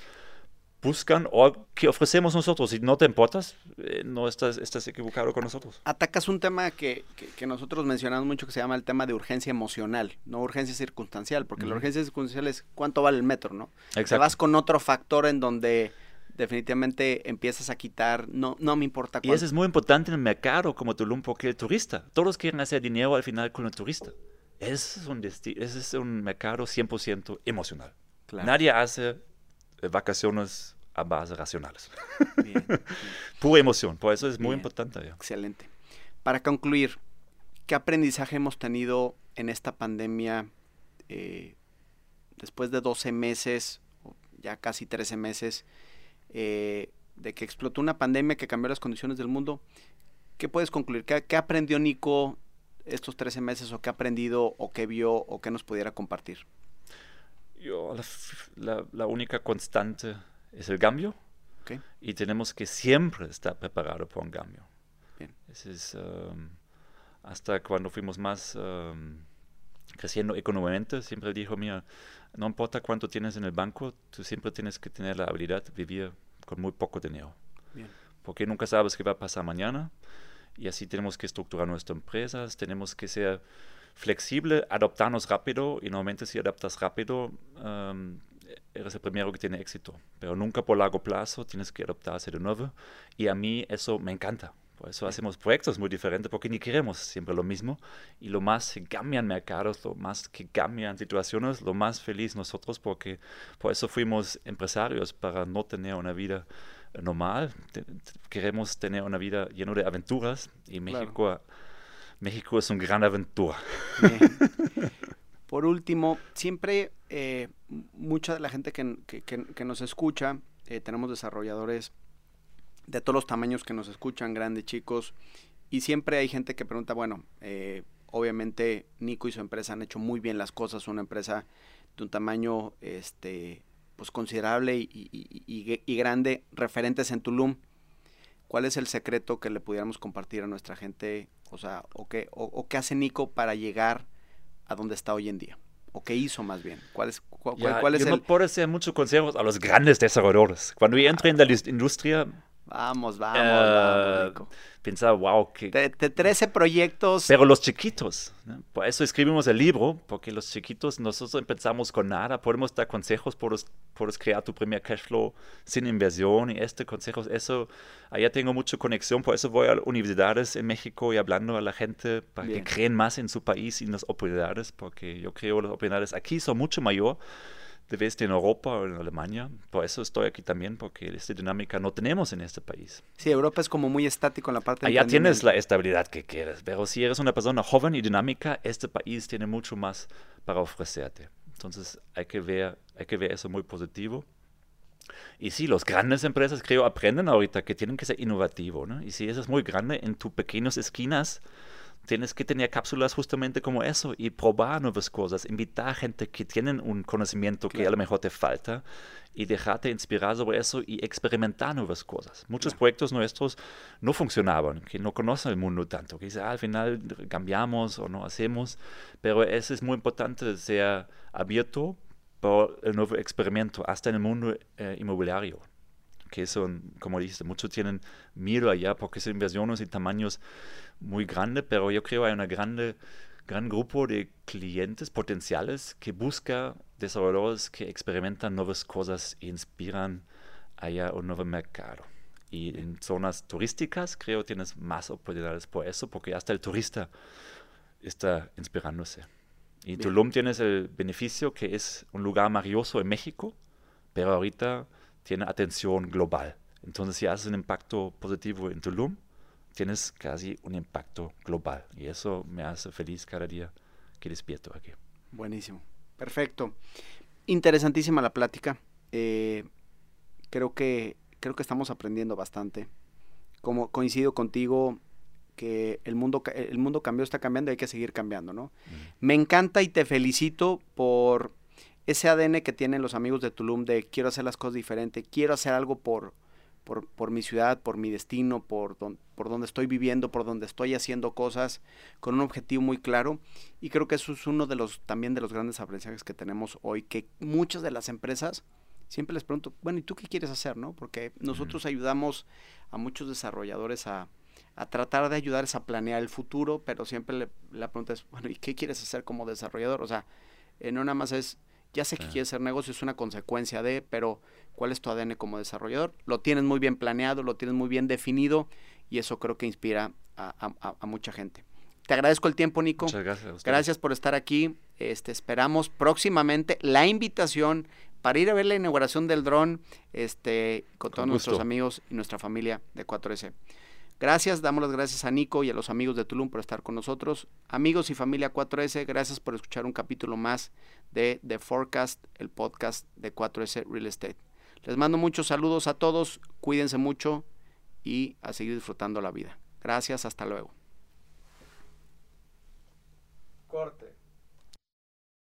buscan o que ofrecemos nosotros. Si no te importas, eh, no estás, estás equivocado con nosotros. Atacas un tema que, que- que nosotros mencionamos mucho que se llama el tema de urgencia emocional, no urgencia circunstancial, porque la urgencia circunstancial es cuánto vale el metro, ¿no? Te Exacto. vas con otro factor en donde definitivamente empiezas a quitar, no, no me importa Y cuánto. eso es muy importante en el mercado como Tulum, porque el turista, todos quieren hacer dinero al final con el turista. Ese es un, ese es un mercado 100% emocional. Claro. Nadie hace vacaciones a base racionales. Bien, bien, Pura emoción, por eso es muy Bien. importante. ya. excelente. Para concluir, ¿qué aprendizaje hemos tenido en esta pandemia eh, después de 12 meses, ya casi 13 meses, eh, de que explotó una pandemia que cambió las condiciones del mundo? ¿Qué puedes concluir? ¿Qué, qué aprendió Nico estos 13 meses o qué ha aprendido o qué vio o qué nos pudiera compartir? Yo, la, la- la única constante es el cambio ¿ok? y tenemos que siempre estar preparados para un cambio. Bien. Ese es, um, hasta cuando fuimos más um, creciendo económicamente, siempre dijo, mira, no importa cuánto tienes en el banco, tú siempre tienes que tener la habilidad de vivir con muy poco dinero. Bien. Porque nunca sabes qué va a pasar mañana y así tenemos que estructurar nuestras empresas, tenemos que ser flexible, adaptarnos rápido y normalmente si adaptas rápido um, eres el primero que tiene éxito, pero nunca por largo plazo tienes que adaptarse de nuevo y a mí eso me encanta. Por eso hacemos proyectos muy diferentes porque ni queremos siempre lo mismo y lo más que cambian mercados, lo más que cambian situaciones, lo más feliz nosotros porque por eso fuimos empresarios para no tener una vida eh, normal. Queremos tener una vida llena de aventuras y Claro. México, es una gran aventura. Por último, siempre eh, mucha de la gente que, nos escucha, eh, tenemos desarrolladores de todos los tamaños que nos escuchan, grandes, chicos, y siempre hay gente que pregunta, bueno, eh, obviamente Nico y su empresa han hecho muy bien las cosas, una empresa de un tamaño este, pues considerable y- y grande, referentes en Tulum. ¿Cuál es el secreto que le pudiéramos compartir a nuestra gente? O sea, o qué, o, o qué hace Nico para llegar a donde está hoy en día? ¿O qué hizo más bien? ¿Cuál es, cu- cuál, cuál es yo el...? no puedo hacer muchos consejos a los grandes desarrolladores. Cuando yo entré en la industria, Vamos, vamos, eh, vamos, pensaba, wow, que, De, de 13 proyectos... Pero los chiquitos, ¿no? por eso escribimos el libro, porque los chiquitos nosotros empezamos con nada, podemos dar consejos, puedes, puedes crear tu primer cash flow sin inversión y este consejo, eso, allá tengo mucha conexión, por eso voy a universidades en México y hablando a la gente para Bien. que creen más en su país y en las oportunidades, porque yo creo que las oportunidades aquí son mucho mayor vez en Europa o en Alemania, por eso estoy aquí también, porque esta dinámica no tenemos en este país. Sí, Europa es como muy estático en la parte Allá tienes la estabilidad que quieres, pero si eres una persona joven y dinámica, este país tiene mucho más para ofrecerte. Entonces hay que ver, hay que ver eso muy positivo. Y sí, las grandes empresas creo aprenden ahorita que tienen que ser innovativos, ¿no? Y si eso es muy grande, en tus pequeñas esquinas tienes que tener cápsulas justamente como eso y probar nuevas cosas, invitar a gente que tienen un conocimiento que a lo mejor te falta y dejarte inspirar sobre eso y experimentar nuevas cosas. Muchos proyectos nuestros no funcionaban, que no conocen el mundo tanto, que dicen, "Ah, al final cambiamos o no hacemos, pero eso es muy importante, ser abierto por el nuevo experimento, hasta en el mundo eh, inmobiliario que son, como dices, muchos tienen miedo allá porque son inversiones y tamaños muy grandes, pero yo creo que hay un grande, gran grupo de clientes potenciales que busca desarrolladores que experimentan nuevas cosas e inspiran allá un nuevo mercado. Y en zonas turísticas creo que tienes más oportunidades por eso, porque hasta el turista está inspirándose. Y Bien. Tulum tienes el beneficio que es un lugar maravilloso en México, pero ahorita tiene atención global. Entonces, si haces un impacto positivo en Tulum, tienes casi un impacto global. Y eso me hace feliz cada día que despierto aquí. Buenísimo. Perfecto. Interesantísima la plática. Eh, creo que creo que estamos aprendiendo bastante. Como coincido contigo que el mundo el mundo cambió, está cambiando y hay que seguir cambiando, ¿no? Me encanta y te felicito por ese ADN que tienen los amigos de Tulum de quiero hacer las cosas diferente, quiero hacer algo por, por, por mi ciudad, por mi destino, por, don- por donde estoy viviendo, por donde estoy haciendo cosas, con un objetivo muy claro. Y creo que eso es uno de los también de los grandes aprendizajes que tenemos hoy, que muchas de las empresas siempre les pregunto, bueno, ¿y tú qué quieres hacer? no? Porque nosotros ayudamos a muchos desarrolladores a, a tratar de ayudarles a planear el futuro, pero siempre le- la pregunta es, bueno, ¿y qué quieres hacer como desarrollador? O sea, eh, no nada más es, ya sé que quieres hacer negocio, es una consecuencia de, pero ¿cuál es tu ADN como desarrollador? Lo tienes muy bien planeado, lo tienes muy bien definido y eso creo que inspira a, a- a- a mucha gente. Te agradezco el tiempo, Nico. Muchas gracias. Gracias por estar aquí. Este, esperamos próximamente la invitación para ir a ver la inauguración del dron este, con, Con todos nuestros amigos y nuestra familia de 4S. Gracias, damos las gracias a Nico y a los amigos de Tulum por estar con nosotros. Amigos y familia 4S, gracias por escuchar un capítulo más de The Forecast, el podcast de 4S Real Estate. Les mando muchos saludos a todos, cuídense mucho y a seguir disfrutando la vida. Gracias, hasta luego. Corte.